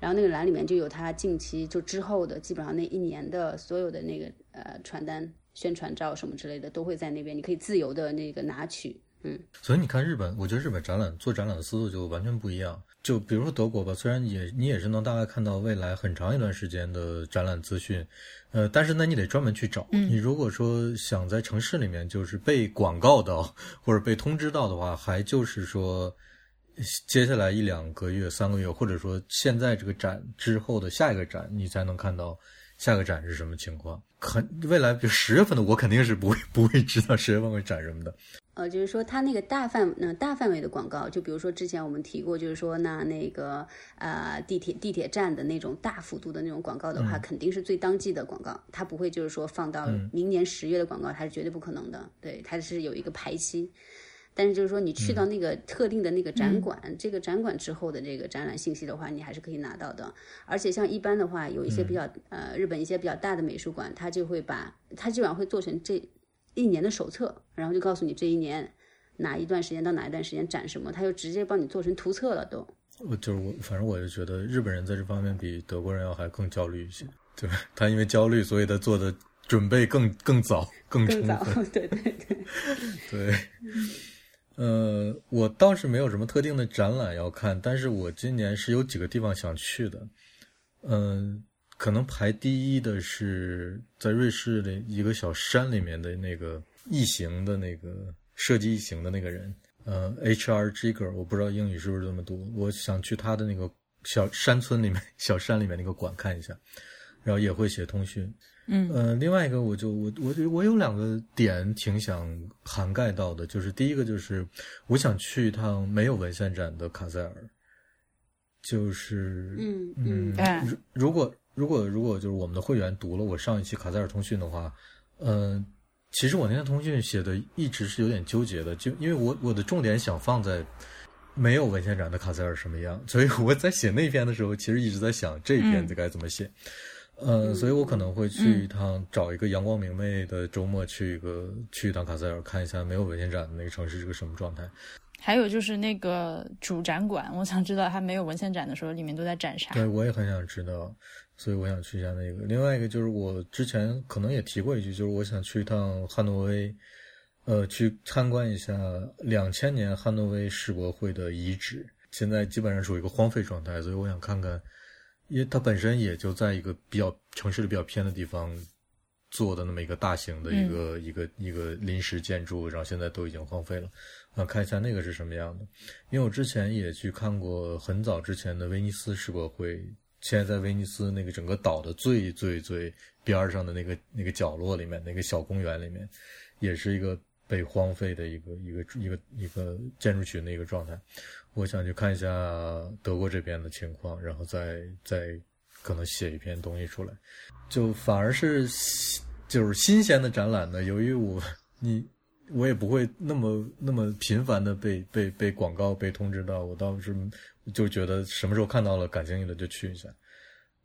Speaker 3: 然后那个栏里面就有它近期就之后的基本上那一年的所有的那个呃传单、宣传照什么之类的都会在那边，你可以自由的那个拿取。
Speaker 2: 所以你看日本，我觉得日本展览做展览的思路就完全不一样。就比如说德国吧，虽然也你也是能大概看到未来很长一段时间的展览资讯，呃，但是呢，你得专门去找。你如果说想在城市里面就是被广告到 或者被通知到的话，还就是说接下来一两个月、三个月，或者说现在这个展之后的下一个展，你才能看到下个展是什么情况。肯未来比如十月份的我肯定是不会不会知道十月份会展什么的。
Speaker 3: 呃，就是说它那个大范呃大范围的广告，就比如说之前我们提过，就是说那那个呃地铁地铁站的那种大幅度的那种广告的话，肯定是最当季的广告，它不会就是说放到明年十月的广告，它是绝对不可能的，对，它是有一个排期。但是就是说，你去到那个特定的那个展馆，这个展馆之后的这个展览信息的话，你还是可以拿到的。而且像一般的话，有一些比较、呃日本一些比较大的美术馆，它就会把它基本上会做成这一年的手册，然后就告诉你这一年哪一段时间到哪一段时间展什么，它就直接帮你做成图册了都。
Speaker 2: 我就是我，反正我就觉得日本人在这方面比德国人要还更焦虑一些。对吧？他因为焦虑，所以他做的准备更更早、更充
Speaker 3: 更早。，对对对。
Speaker 2: 对，呃，我倒是没有什么特定的展览要看，但是我今年是有几个地方想去的。嗯、可能排第一的是在瑞士的一个小山里面的那个异形的那个设计异形的那个人，呃，H.R. Giger，我不知道英语是不是这么读。我想去他的那个小山村里面、小山里面那个馆看一下，然后也会写通讯。
Speaker 1: 嗯。
Speaker 2: 呃，另外一个我就我我我有两个点挺想涵盖到的，就是第一个就是我想去一趟没有文献展的卡塞尔，就是
Speaker 3: 嗯。
Speaker 2: 嗯如如果如果如果就是我们的会员读了我上一期卡塞尔通讯的话，嗯、其实我那天通讯写的一直是有点纠结的，就因为我我的重点想放在没有文献展的卡塞尔什么样，所以我在写那篇的时候，其实一直在想这一篇该怎么写。呃，所以我可能会去一趟，找一个阳光明媚的周末，去一个去一趟卡塞尔，看一下没有文献展的那个城市是个什么状态。
Speaker 1: 还有就是那个主展馆，我想知道它没有文献展的时候，里面都在展啥？
Speaker 2: 对，我也很想知道，所以我想去一下那个。另外一个就是我之前可能也提过一句，就是我想去一趟汉诺威，呃，去参观一下两千年汉诺威世博会的遗址，现在基本上属于一个荒废状态，所以我想看看，因为它本身也就在一个比较城市里比较偏的地方。做的那么一个大型的一个一个一个临时建筑，然后现在都已经荒废了，啊，看一下那个是什么样的。因为我之前也去看过很早之前的威尼斯世博会，现在在威尼斯那个整个岛的最最最边上的那个那个角落里面，那个小公园里面，也是一个被荒废的一个一个一个一个建筑群的一个状态。我想去看一下德国这边的情况，然后再再可能写一篇东西出来。就反而是就是新鲜的展览呢，由于我你我也不会那么那么频繁的被被被广告被通知到，我倒是就觉得什么时候看到了感兴趣的就去一下，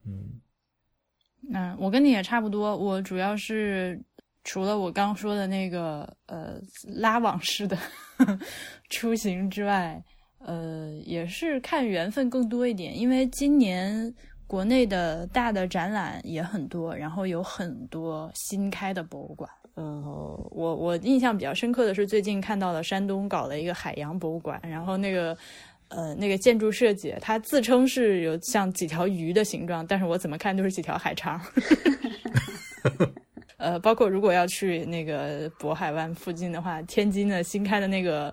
Speaker 2: 嗯，
Speaker 1: 嗯，我跟你也差不多，我主要是除了我刚说的那个呃拉网式的 出行之外，呃，也是看缘分更多一点，因为今年。国内的大的展览也很多，然后有很多新开的博物馆。呃，我我印象比较深刻的是最近看到了山东搞了一个海洋博物馆，然后那个呃那个建筑设计，它自称是有像几条鱼的形状，但是我怎么看都是几条海肠。呃，包括如果要去那个渤海湾附近的话，天津的新开的那个。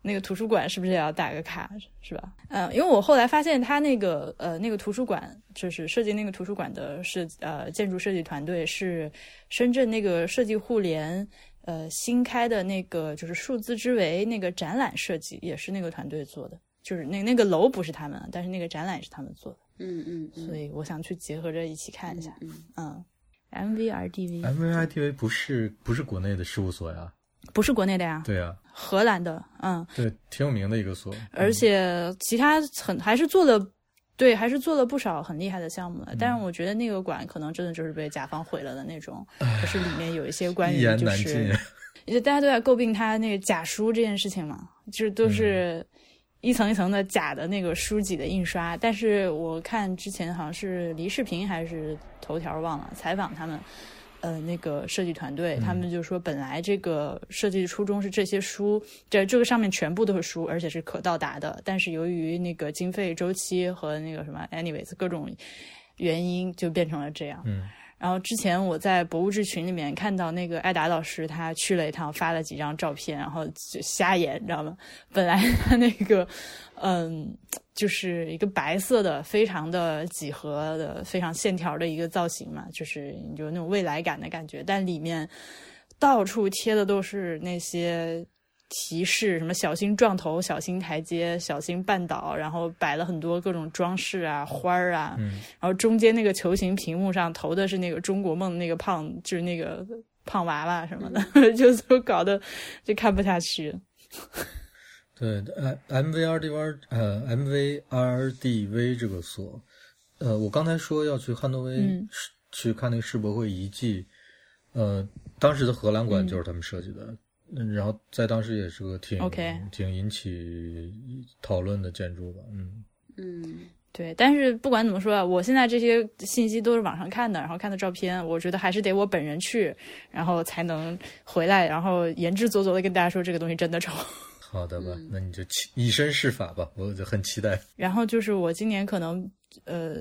Speaker 1: 那个图书馆是不是也要打个卡，是吧？嗯，因为我后来发现他那个呃那个图书馆，就是设计那个图书馆的设呃建筑设计团队是深圳那个设计互联呃新开的那个就是数字之维那个展览设计也是那个团队做的，就是那那个楼不是他们，但是那个展览是他们做的。
Speaker 3: 嗯嗯，
Speaker 1: 所以我想去结合着一起看一下。嗯
Speaker 2: ，MVRDV，MVRDV 不是不是国内的事务所呀。
Speaker 1: 不是国内的呀，
Speaker 2: 对呀，
Speaker 1: 荷兰的，嗯，
Speaker 2: 对，挺有名的一个所，
Speaker 1: 而且其他很还是做了，对，还是做了不少很厉害的项目的。但是我觉得那个馆可能真的就是被甲方毁了的那种，可是里面有一些关于就是，就大家都在诟病他那个假书这件事情嘛，就是都是一层一层的假的那个书籍的印刷。但是我看之前好像是黎世平还是头条忘了采访他们。呃，那个设计团队，他们就说，本来这个设计初衷是这些书，这这个上面全部都是书，而且是可到达的。但是由于那个经费周期和那个什么，anyways 各种原因，就变成了这样。
Speaker 2: 嗯。
Speaker 1: 然后之前我在博物志群里面看到那个艾达老师，他去了一趟，发了几张照片，然后就瞎眼，你知道吗？本来他那个，嗯，就是一个白色的，非常的几何的，非常线条的一个造型嘛，就是有那种未来感的感觉，但里面到处贴的都是那些。提示什么小心撞头，小心台阶，小心绊倒，然后摆了很多各种装饰啊，花儿啊，然后中间那个球形屏幕上投的是那个中国梦那个胖，就是那个胖娃娃什么的，就都搞得就看不下去。
Speaker 2: 对，M V R D V 呃 M V R D V 这个所，呃，我刚才说要去汉诺威去看那个世博会遗迹，呃，当时的荷兰馆就是他们设计的。嗯，然后在当时也是个挺
Speaker 1: OK，
Speaker 2: 挺引起讨论的建筑吧。
Speaker 3: 嗯嗯，
Speaker 1: 对。但是不管怎么说啊，我现在这些信息都是网上看的，然后看的照片，我觉得还是得我本人去，然后才能回来，然后言之凿凿的跟大家说这个东西真的丑。
Speaker 2: 好的吧，那你就以身试法吧，我就很期待。
Speaker 1: 然后就是我今年可能呃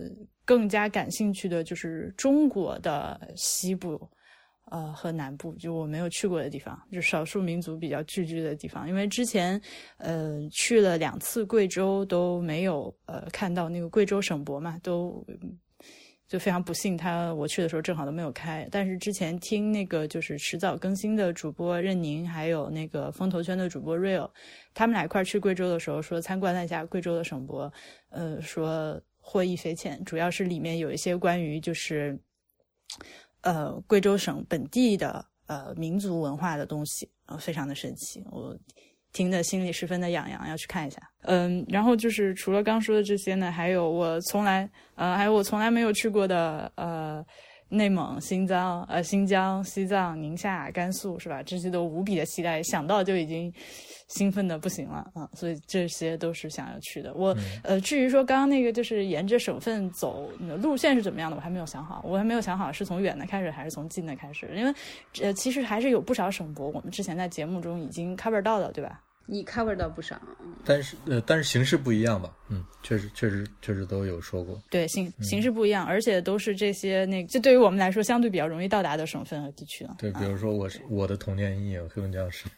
Speaker 1: 更加感兴趣的就是中国的西部。呃，和南部就我没有去过的地方，就少数民族比较聚居的地方。因为之前呃去了两次贵州，都没有呃看到那个贵州省博嘛，都就非常不幸，他我去的时候正好都没有开。但是之前听那个就是迟早更新的主播任宁，还有那个风投圈的主播 real，他们俩一块去贵州的时候说参观了一下贵州的省博，呃，说获益匪浅，主要是里面有一些关于就是。呃，贵州省本地的呃民族文化的东西，呃，非常的神奇，我听得心里十分的痒痒，要去看一下。嗯，然后就是除了刚说的这些呢，还有我从来呃，还有我从来没有去过的呃内蒙、新疆、呃新疆、西藏、宁夏、甘肃是吧？这些都无比的期待，想到就已经兴奋的不行了啊！所以这些都是想要去的。我呃，至于说刚刚那个就是沿着省份走路线是怎么样的，我还没有想好，我还没有想好是从远的开始还是从近的开始，因为呃其实还是有不少省博，我们之前在节目中已经 cover 到的，对吧？
Speaker 3: 你 cover 到不少，
Speaker 2: 但是呃，但是形式不一样吧？嗯，确实确实确实都有说过。
Speaker 1: 对，形形式不一样，而且都是这些那就对于我们来说相对比较容易到达的省份和地区了。
Speaker 2: 对，比如说我是我的童年阴影，黑龙江省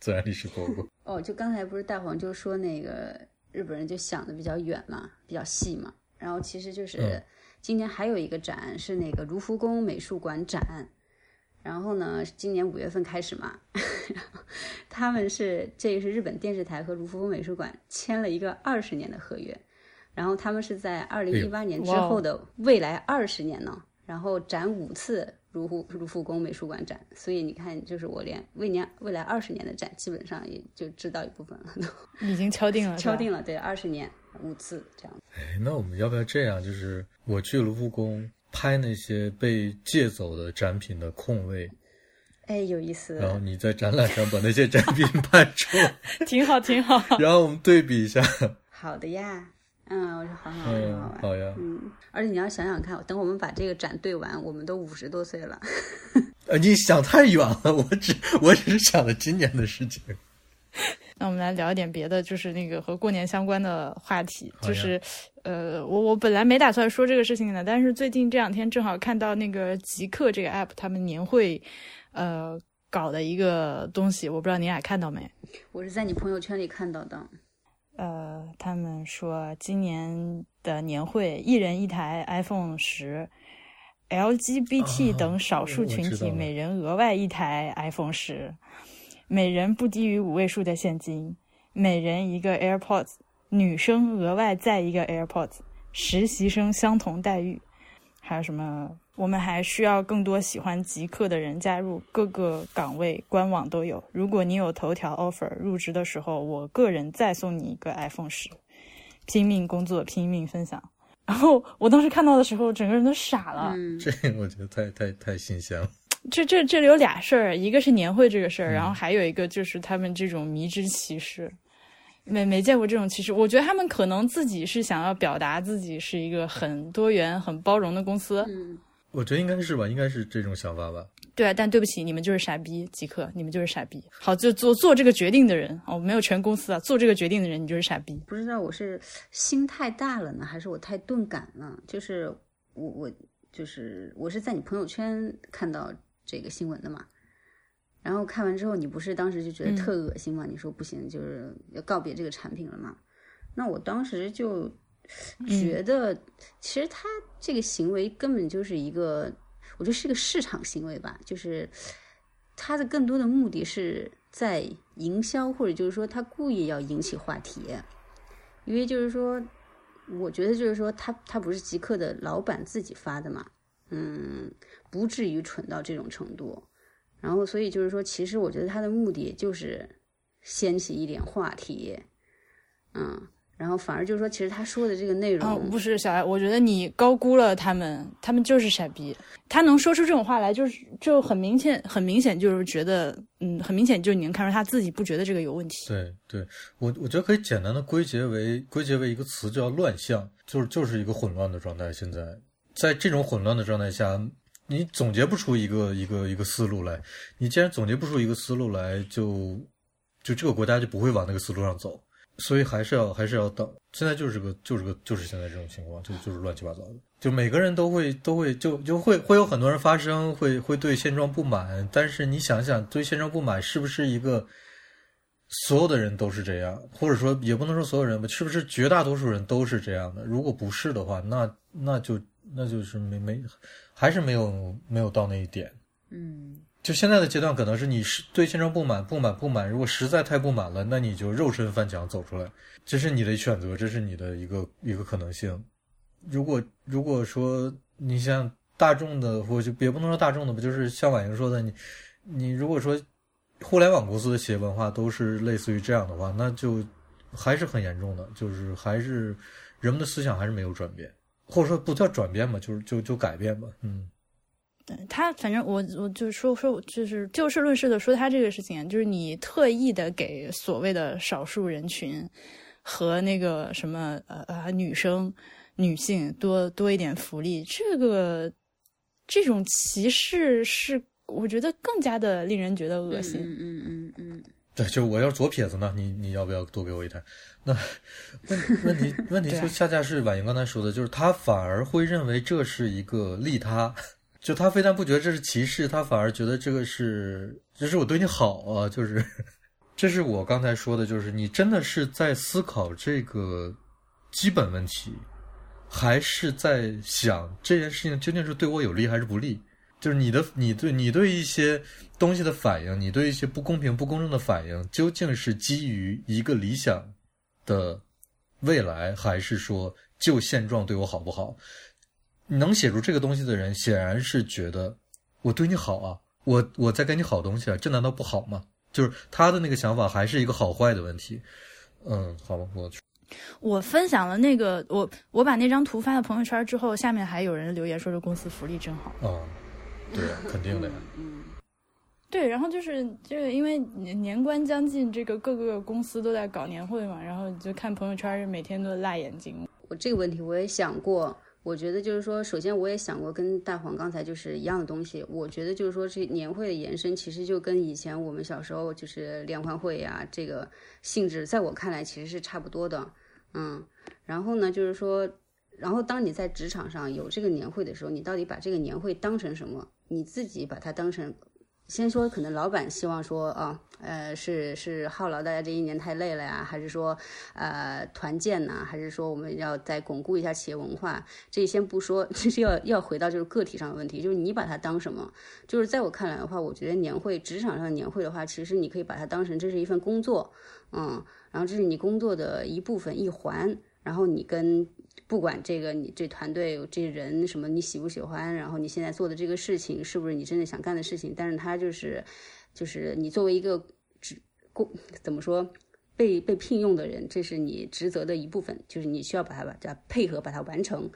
Speaker 2: 自然历史博物馆。
Speaker 3: 哦，就刚才不是大黄就说那个日本人就想的比较远嘛，比较细嘛，然后其实就是今年还有一个展是那个卢浮宫美术馆展。然后呢，今年五月份开始嘛，他们是这个是日本电视台和卢浮宫美术馆签了一个二十年的合约，然后他们是在二零一八年之后的未来二十年呢，然后展五次卢浮卢浮宫美术馆展，所以你看，就是我连未年未来二十年的展，基本上也就知道一部分了，都
Speaker 1: 已经敲定了，
Speaker 3: 敲定了，对，二十年五次这样。
Speaker 2: 哎，那我们要不要这样？就是我去卢浮宫。拍那些被借走的展品的空位，
Speaker 3: 哎，有意思。
Speaker 2: 然后你在展览上把那些展品 拍出，
Speaker 1: 挺好，挺好。
Speaker 2: 然后我们对比一下。
Speaker 3: 好的呀，嗯，我说好好，
Speaker 2: 好
Speaker 3: 好
Speaker 2: 好呀。
Speaker 3: 嗯，而且你要想想看，等我们把这个展对完，我们都五十多岁了。
Speaker 2: 呃，你想太远了，我只 我只是想了今年的事情。
Speaker 1: 那我们来聊一点别的，就是那个和过年相关的话题。就是，呃，我我本来没打算说这个事情的，但是最近这两天正好看到那个极客这个 app 他们年会，呃，搞的一个东西，我不知道你俩看到没？
Speaker 3: 我是在你朋友圈里看到的。
Speaker 1: 呃，他们说今年的年会，一人一台 iPhone 十，LGBT 等少数群体每人额外一台 iPhone 十。每人不低于五位数的现金，每人一个 AirPods，女生额外再一个 AirPods，实习生相同待遇。还有什么？我们还需要更多喜欢极客的人加入各个岗位，官网都有。如果你有头条 offer，入职的时候，我个人再送你一个 iPhone 十。拼命工作，拼命分享。然后我当时看到的时候，整个人都傻了。
Speaker 2: 这我觉得太太太新鲜了。
Speaker 1: 这这这里有俩事儿，一个是年会这个事儿，然后还有一个就是他们这种迷之歧视，没没见过这种歧视。我觉得他们可能自己是想要表达自己是一个很多元、很包容的公司。
Speaker 3: 嗯，
Speaker 2: 我觉得应该是吧，应该是这种想法吧。
Speaker 1: 对啊，但对不起，你们就是傻逼，极客，你们就是傻逼。好，就做做这个决定的人，哦，没有全公司啊，做这个决定的人，你就是傻逼。
Speaker 3: 不知道我是心太大了呢，还是我太钝感了？就是我我就是我是在你朋友圈看到。这个新闻的嘛，然后看完之后，你不是当时就觉得特恶心吗？你说不行，就是要告别这个产品了嘛？那我当时就觉得，其实他这个行为根本就是一个，我觉得是个市场行为吧，就是他的更多的目的是在营销，或者就是说他故意要引起话题，因为就是说，我觉得就是说他他不是极客的老板自己发的嘛。嗯，不至于蠢到这种程度，然后所以就是说，其实我觉得他的目的就是掀起一点话题，嗯，然后反而就是说，其实他说的这个内容，
Speaker 1: 不是小艾，我觉得你高估了他们，他们就是傻逼，他能说出这种话来，就是就很明显，很明显就是觉得，嗯，很明显就是你能看出他自己不觉得这个有问题。
Speaker 2: 对，对我我觉得可以简单的归结为归结为一个词叫乱象，就是就是一个混乱的状态，现在。在这种混乱的状态下，你总结不出一个一个一个思路来。你既然总结不出一个思路来，就就这个国家就不会往那个思路上走。所以还是要还是要等。现在就是个就是个就是现在这种情况，就就是乱七八糟的。就每个人都会都会就就会会有很多人发声，会会对现状不满。但是你想想，对现状不满是不是一个所有的人都是这样？或者说也不能说所有人吧，是不是绝大多数人都是这样的？如果不是的话，那那就。那就是没没，还是没有没有到那一点。
Speaker 3: 嗯，
Speaker 2: 就现在的阶段，可能是你是对现状不满，不满不满。如果实在太不满了，那你就肉身翻墙走出来，这是你的选择，这是你的一个一个可能性。如果如果说你像大众的，或就也不能说大众的吧，就是像婉莹说的，你你如果说互联网公司的企业文化都是类似于这样的话，那就还是很严重的，就是还是人们的思想还是没有转变。或者说不叫转变吧，就是就就改变吧。嗯，
Speaker 1: 对他，反正我我就说说，就是就事论事的说他这个事情，就是你特意的给所谓的少数人群和那个什么呃呃女生女性多多一点福利，这个这种歧视是我觉得更加的令人觉得恶心。
Speaker 3: 嗯嗯嗯嗯，
Speaker 2: 对，就是我要左撇子呢，你你要不要多给我一台？那问问题问题就恰恰是婉莹刚才说的，就是他反而会认为这是一个利他，就他非但不觉得这是歧视，他反而觉得这个是这是我对你好啊，就是 这是我刚才说的，就是你真的是在思考这个基本问题，还是在想这件事情究竟是对我有利还是不利？就是你的你对你对一些东西的反应，你对一些不公平、不公正的反应，究竟是基于一个理想的未来，还是说就现状对我好不好？能写出这个东西的人，显然是觉得我对你好啊，我我在给你好东西啊，这难道不好吗？就是他的那个想法还是一个好坏的问题。嗯，好吧，我
Speaker 1: 我分享了那个我我把那张图发到朋友圈之后，下面还有人留言说这公司福利真好。
Speaker 2: 啊，对，肯定的呀。
Speaker 3: 嗯，
Speaker 1: 对，然后就是就是因为年年关将近，这个各个公司都在搞年会嘛，然后就看朋友圈，每天都辣眼睛。
Speaker 3: 我这个问题我也想过，我觉得就是说，首先我也想过跟大黄刚才就是一样的东西。我觉得就是说，这年会的延伸其实就跟以前我们小时候就是联欢会呀、这个性质，在我看来其实是差不多的。嗯，然后呢，就是说，然后当你在职场上有这个年会的时候，你到底把这个年会当成什么？你自己把它当成。先说，可能老板希望说啊，呃，是是犒劳大家这一年太累了呀，还是说，呃，团建呐、还是说我们要再巩固一下企业文化？这先不说，这是要要回到就是个体上的问题，就是你把它当什么？就是在我看来的话，我觉得年会职场上年会的话，其实你可以把它当成这是一份工作，嗯，然后这是你工作的一部分一环，然后你跟不管这个你这团队这人什么你喜不喜欢，然后你现在做的这个事情是不是你真的想干的事情，但是他就是就是你作为一个职工怎么说被被聘用的人，这是你职责的一部分，就是你需要把它把它配合把它完成，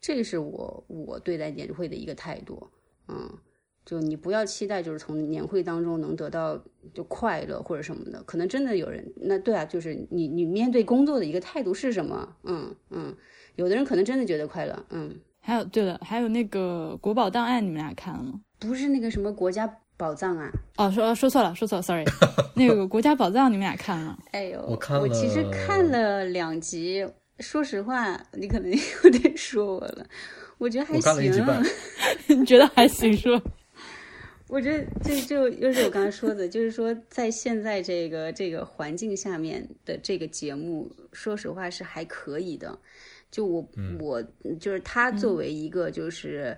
Speaker 3: 这是我我对待年会的一个态度，嗯。就你不要期待，就是从年会当中能得到就快乐或者什么的，可能真的有人，那对啊，就是你你面对工作的一个态度是什么？嗯嗯，有的人可能真的觉得快乐，嗯，
Speaker 1: 还有对了，还有那个国宝档案，你们俩看了吗？
Speaker 3: 不是那个什么国家宝藏啊，
Speaker 1: 哦，说说错了，说错了，sorry。那个国家宝藏，你们俩看了吗？
Speaker 3: 哎呦，
Speaker 2: 我看了
Speaker 3: 其实看了两集，说实话，你可能 有点说我了，我觉得还
Speaker 2: 我看了一集
Speaker 3: 行
Speaker 2: 半，
Speaker 1: 你觉得还行是吧？
Speaker 3: 我觉得这就又是我刚才说的，就是说在现在这个这个环境下面的这个节目，说实话是还可以的。就我、我就是他作为一个就是、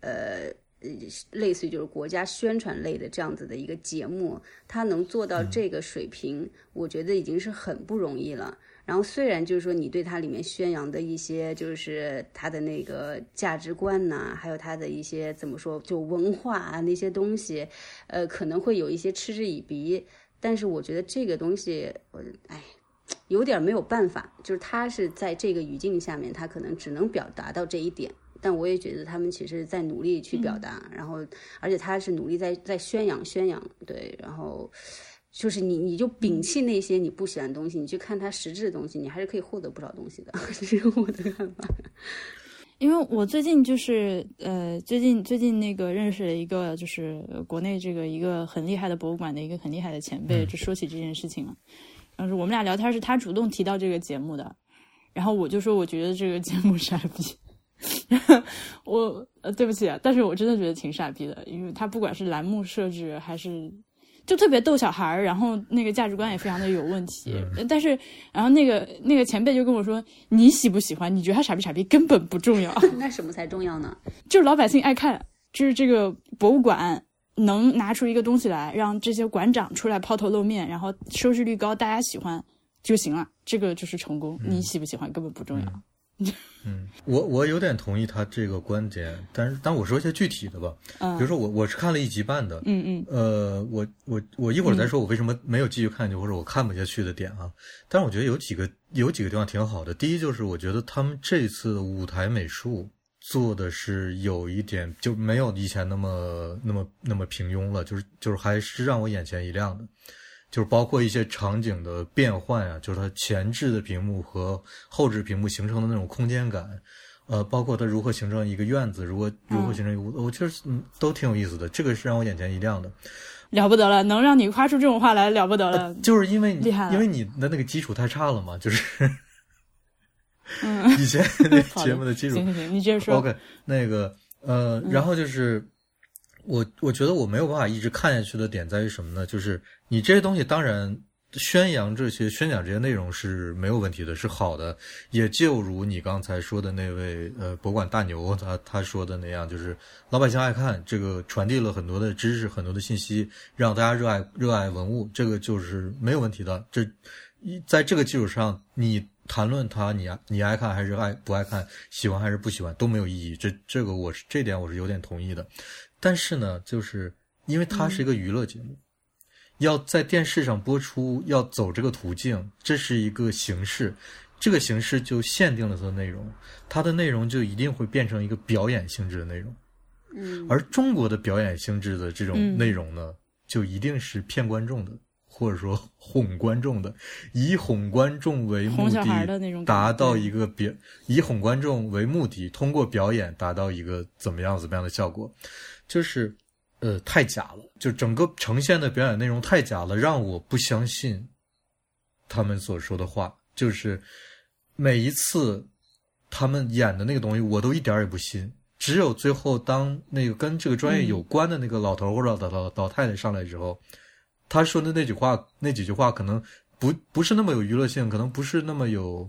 Speaker 3: 呃。呃类似于就是国家宣传类的这样子的一个节目，他能做到这个水平，我觉得已经是很不容易了。然后虽然就是说你对它里面宣扬的一些就是它的那个价值观呐、还有它的一些怎么说就文化啊那些东西，呃，可能会有一些嗤之以鼻。但是我觉得这个东西，我哎，有点没有办法，就是他是在这个语境下面，他可能只能表达到这一点。但我也觉得他们其实在努力去表达，然后而且他是努力在在宣扬宣扬，对，然后就是你你就摒弃那些你不喜欢的东西，你去看它实质的东西，你还是可以获得不少东西的，这是我的看法。
Speaker 1: 因为我最近就是呃，最近最近那个认识了一个就是呃国内这个一个很厉害的博物馆的一个很厉害的前辈，就说起这件事情了。然后我们俩聊天是他主动提到这个节目的，然后我就说我觉得这个节目傻逼。我呃对不起啊，但是我真的觉得挺傻逼的，因为他不管是栏目设置还是。就特别逗小孩儿，然后那个价值观也非常的有问题。但是，然后那个那个前辈就跟我说：“你喜不喜欢？你觉得他傻逼傻逼根本不重要。”
Speaker 3: 那什么才重要呢？
Speaker 1: 就是老百姓爱看，就是这个博物馆能拿出一个东西来，让这些馆长出来抛头露面，然后收视率高，大家喜欢就行了，这个就是成功。你喜不喜欢根本不重要。
Speaker 2: 嗯，我我有点同意他这个观点，但是但我说一些具体的吧，
Speaker 1: 嗯
Speaker 2: 比如说我我是看了一集半的，
Speaker 1: 嗯嗯
Speaker 2: 呃，我我我一会儿再说我为什么没有继续看下去，或者我看不下去的点啊。但是我觉得有几个有几个地方挺好的。第一就是我觉得他们这次的舞台美术做的是有一点就没有以前那么那么那么平庸了，就是就是还是让我眼前一亮的，就是包括一些场景的变换啊，就是它前置的屏幕和后置屏幕形成的那种空间感，呃，包括它如何形成一个院子，如何如何形成一个屋，我觉得嗯都挺有意思的，这个是让我眼前一亮的。
Speaker 1: 了不得了，能让你夸出这种话来，了不得了。
Speaker 2: 就是因为你因为你的那个基础太差了嘛，就是
Speaker 1: 嗯，
Speaker 2: 以前那 节目的基础
Speaker 1: 行行行，你接着说。
Speaker 2: OK，那个呃，然后就是、我我觉得我没有办法一直看下去的点在于什么呢？就是你这些东西当然宣扬这些、宣讲这些内容是没有问题的，是好的。也就如你刚才说的那位呃博物馆大牛他他说的那样，就是老百姓爱看这个，传递了很多的知识、很多的信息，让大家热爱热爱文物，这个就是没有问题的。这一在这个基础上，你谈论它，你爱你爱看还是爱不爱看，喜欢还是不喜欢都没有意义。这这个我是这点我是有点同意的。但是呢，就是因为它是一个娱乐节目，要在电视上播出，要走这个途径，这是一个形式。这个形式就限定了它的内容，它的内容就一定会变成一个表演性质的内容。
Speaker 3: 嗯，
Speaker 2: 而中国的表演性质的这种
Speaker 1: 嗯
Speaker 2: 内容呢，就一定是骗观众的，或者说哄观众的，以哄观众为目的达到一个表，以哄观众为目的，通过表演达到一个怎么样怎么样的效果，就是呃太假了，就整个呈现的表演内容太假了，让我不相信他们所说的话，就是每一次他们演的那个东西，我都一点儿也不信。只有最后，当那个跟这个专业有关的那个老头儿或者老老老太太上来之后，他说的那句话，那几句话可能不不是那么有娱乐性，可能不是那么有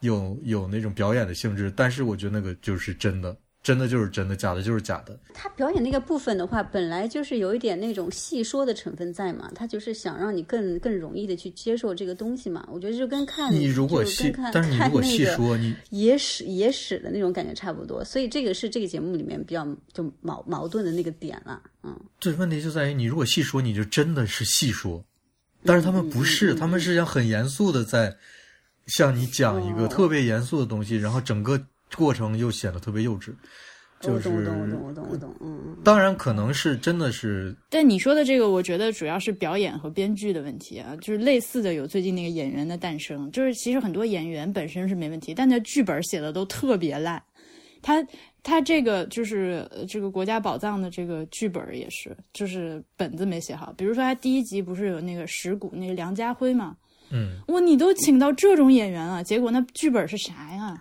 Speaker 2: 有有那种表演的性质，但是我觉得那个就是真的，真的就是真的，假的就是假的。
Speaker 3: 他表演那个部分的话，本来就是有一点那种戏说的成分在嘛，他就是想让你更更容易的去接受这个东西嘛。我觉得就跟看
Speaker 2: 你如果细
Speaker 3: 看，
Speaker 2: 但是你如果细说，你
Speaker 3: 野史野史的那种感觉差不多，所以这个是这个节目里面比较就矛矛盾的那个点了，嗯，
Speaker 2: 对问题就在于你如果细说，你就真的是细说，但是他们不是，他们是想很严肃的在向你讲一个
Speaker 3: 哦
Speaker 2: 特别严肃的东西，然后整个过程又显得特别幼稚。就是
Speaker 3: 我懂我懂我懂我懂我懂，嗯嗯。
Speaker 2: 当然可能是真的是
Speaker 1: 但你说的这个，我觉得主要是表演和编剧的问题啊，就是类似的有最近那个演员的诞生，就是其实很多演员本身是没问题，但那剧本写的都特别烂。他他这个就是呃这个国家宝藏的这个剧本也是，就是本子没写好。比如说他第一集不是有那个石鼓那个梁家辉嘛，
Speaker 2: 嗯，
Speaker 1: 哇，你都请到这种演员了，结果那剧本是啥呀？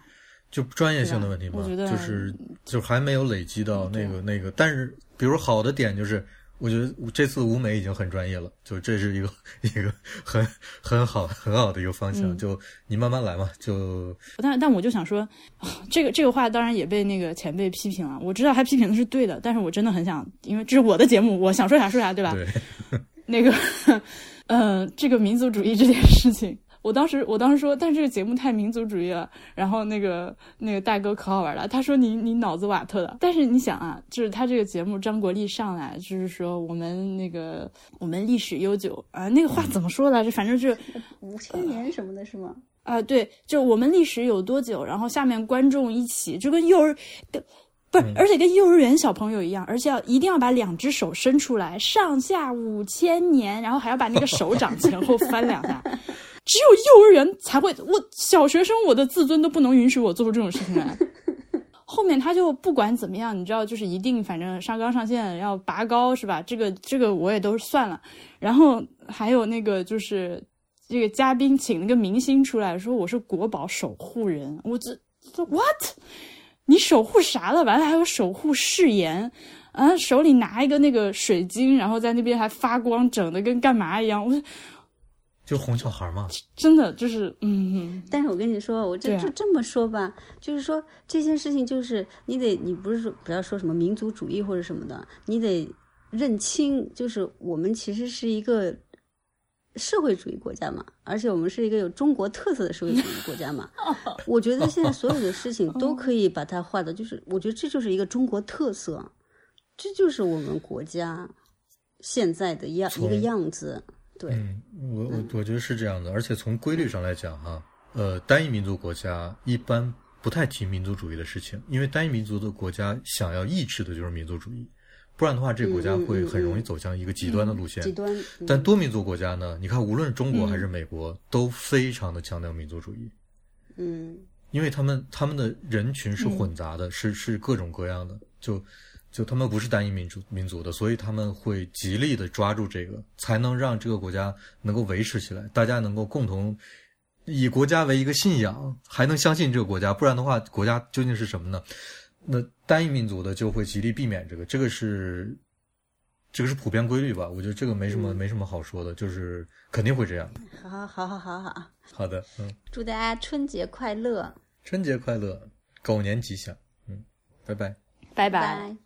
Speaker 2: 就专业性的问题嘛，就是就还没有累积到那个那个。但是比如好的点就是，我觉得这次舞美已经很专业了，就这是一个 一个很很好很好的一个方向。
Speaker 1: 嗯
Speaker 2: 就你慢慢来嘛，就
Speaker 1: 但但我就想说，啊这个这个话当然也被那个前辈批评了。我知道他批评的是对的，但是我真的很想，因为这是我的节目，我想说啥说啥，对吧？
Speaker 2: 对，
Speaker 1: 那个，呃，这个民族主义这件事情，我当时我当时说，但这个节目太民族主义了。然后那个那个大哥可好玩了，他说你你脑子瓦特的。但是你想啊，就是他这个节目张国立上来，就是说我们那个我们历史悠久啊、那个话怎么说来着？反正就是
Speaker 3: 五千年什么的是吗？
Speaker 1: 啊，对，就我们历史有多久，然后下面观众一起就跟幼儿跟不是，而且跟幼儿园小朋友一样，而且要一定要把两只手伸出来，上下五千年，然后还要把那个手掌前后翻两下。只有幼儿园才会，我小学生我的自尊都不能允许我做出这种事情来。后面他就不管怎么样，你知道，就是一定反正上纲上线要拔高是吧？这个这个我也都算了。然后还有那个就是这个嘉宾请了个明星出来说我是国宝守护人，我这这 what？你守护啥了？完了还有守护誓言，啊，手里拿一个那个水晶，然后在那边还发光，整的跟干嘛一样。我
Speaker 2: 就哄小孩嘛。
Speaker 1: 真的就是，嗯，
Speaker 3: 但是我跟你说，我这、就这么说吧，就是说这件事情，就是你得，你不是说不要说什么民族主义或者什么的，你得认清，就是我们其实是一个社会主义国家嘛，而且我们是一个有中国特色的社会主义国家嘛。我觉得现在所有的事情都可以把它画的，就是我觉得这就是一个中国特色，这就是我们国家现在的样一个样子。对，
Speaker 2: 嗯，我我我觉得是这样的，而且从规律上来讲哈，呃，单一民族国家一般不太提民族主义的事情，因为单一民族的国家想要抑制的就是民族主义，不然的话，这个国家会很容易走向一个极端的路线。
Speaker 3: 极端。
Speaker 2: 但多民族国家呢？你看，无论中国还是美国，都非常的强调民族主义。
Speaker 3: 嗯，
Speaker 2: 因为他们他们的人群是混杂的，是是各种各样的，就就他们不是单一民族民族的，所以他们会极力的抓住这个，才能让这个国家能够维持起来，大家能够共同以国家为一个信仰，还能相信这个国家，不然的话，国家究竟是什么呢？那单一民族的就会极力避免这个，这个是这个是普遍规律吧？我觉得这个没什么、没什么好说的，就是肯定会这样。
Speaker 4: 好好好好好好，
Speaker 2: 好的，嗯，
Speaker 4: 祝大家春节快乐，
Speaker 2: 春节快乐，狗年吉祥，嗯，拜拜。
Speaker 1: 拜
Speaker 4: 拜。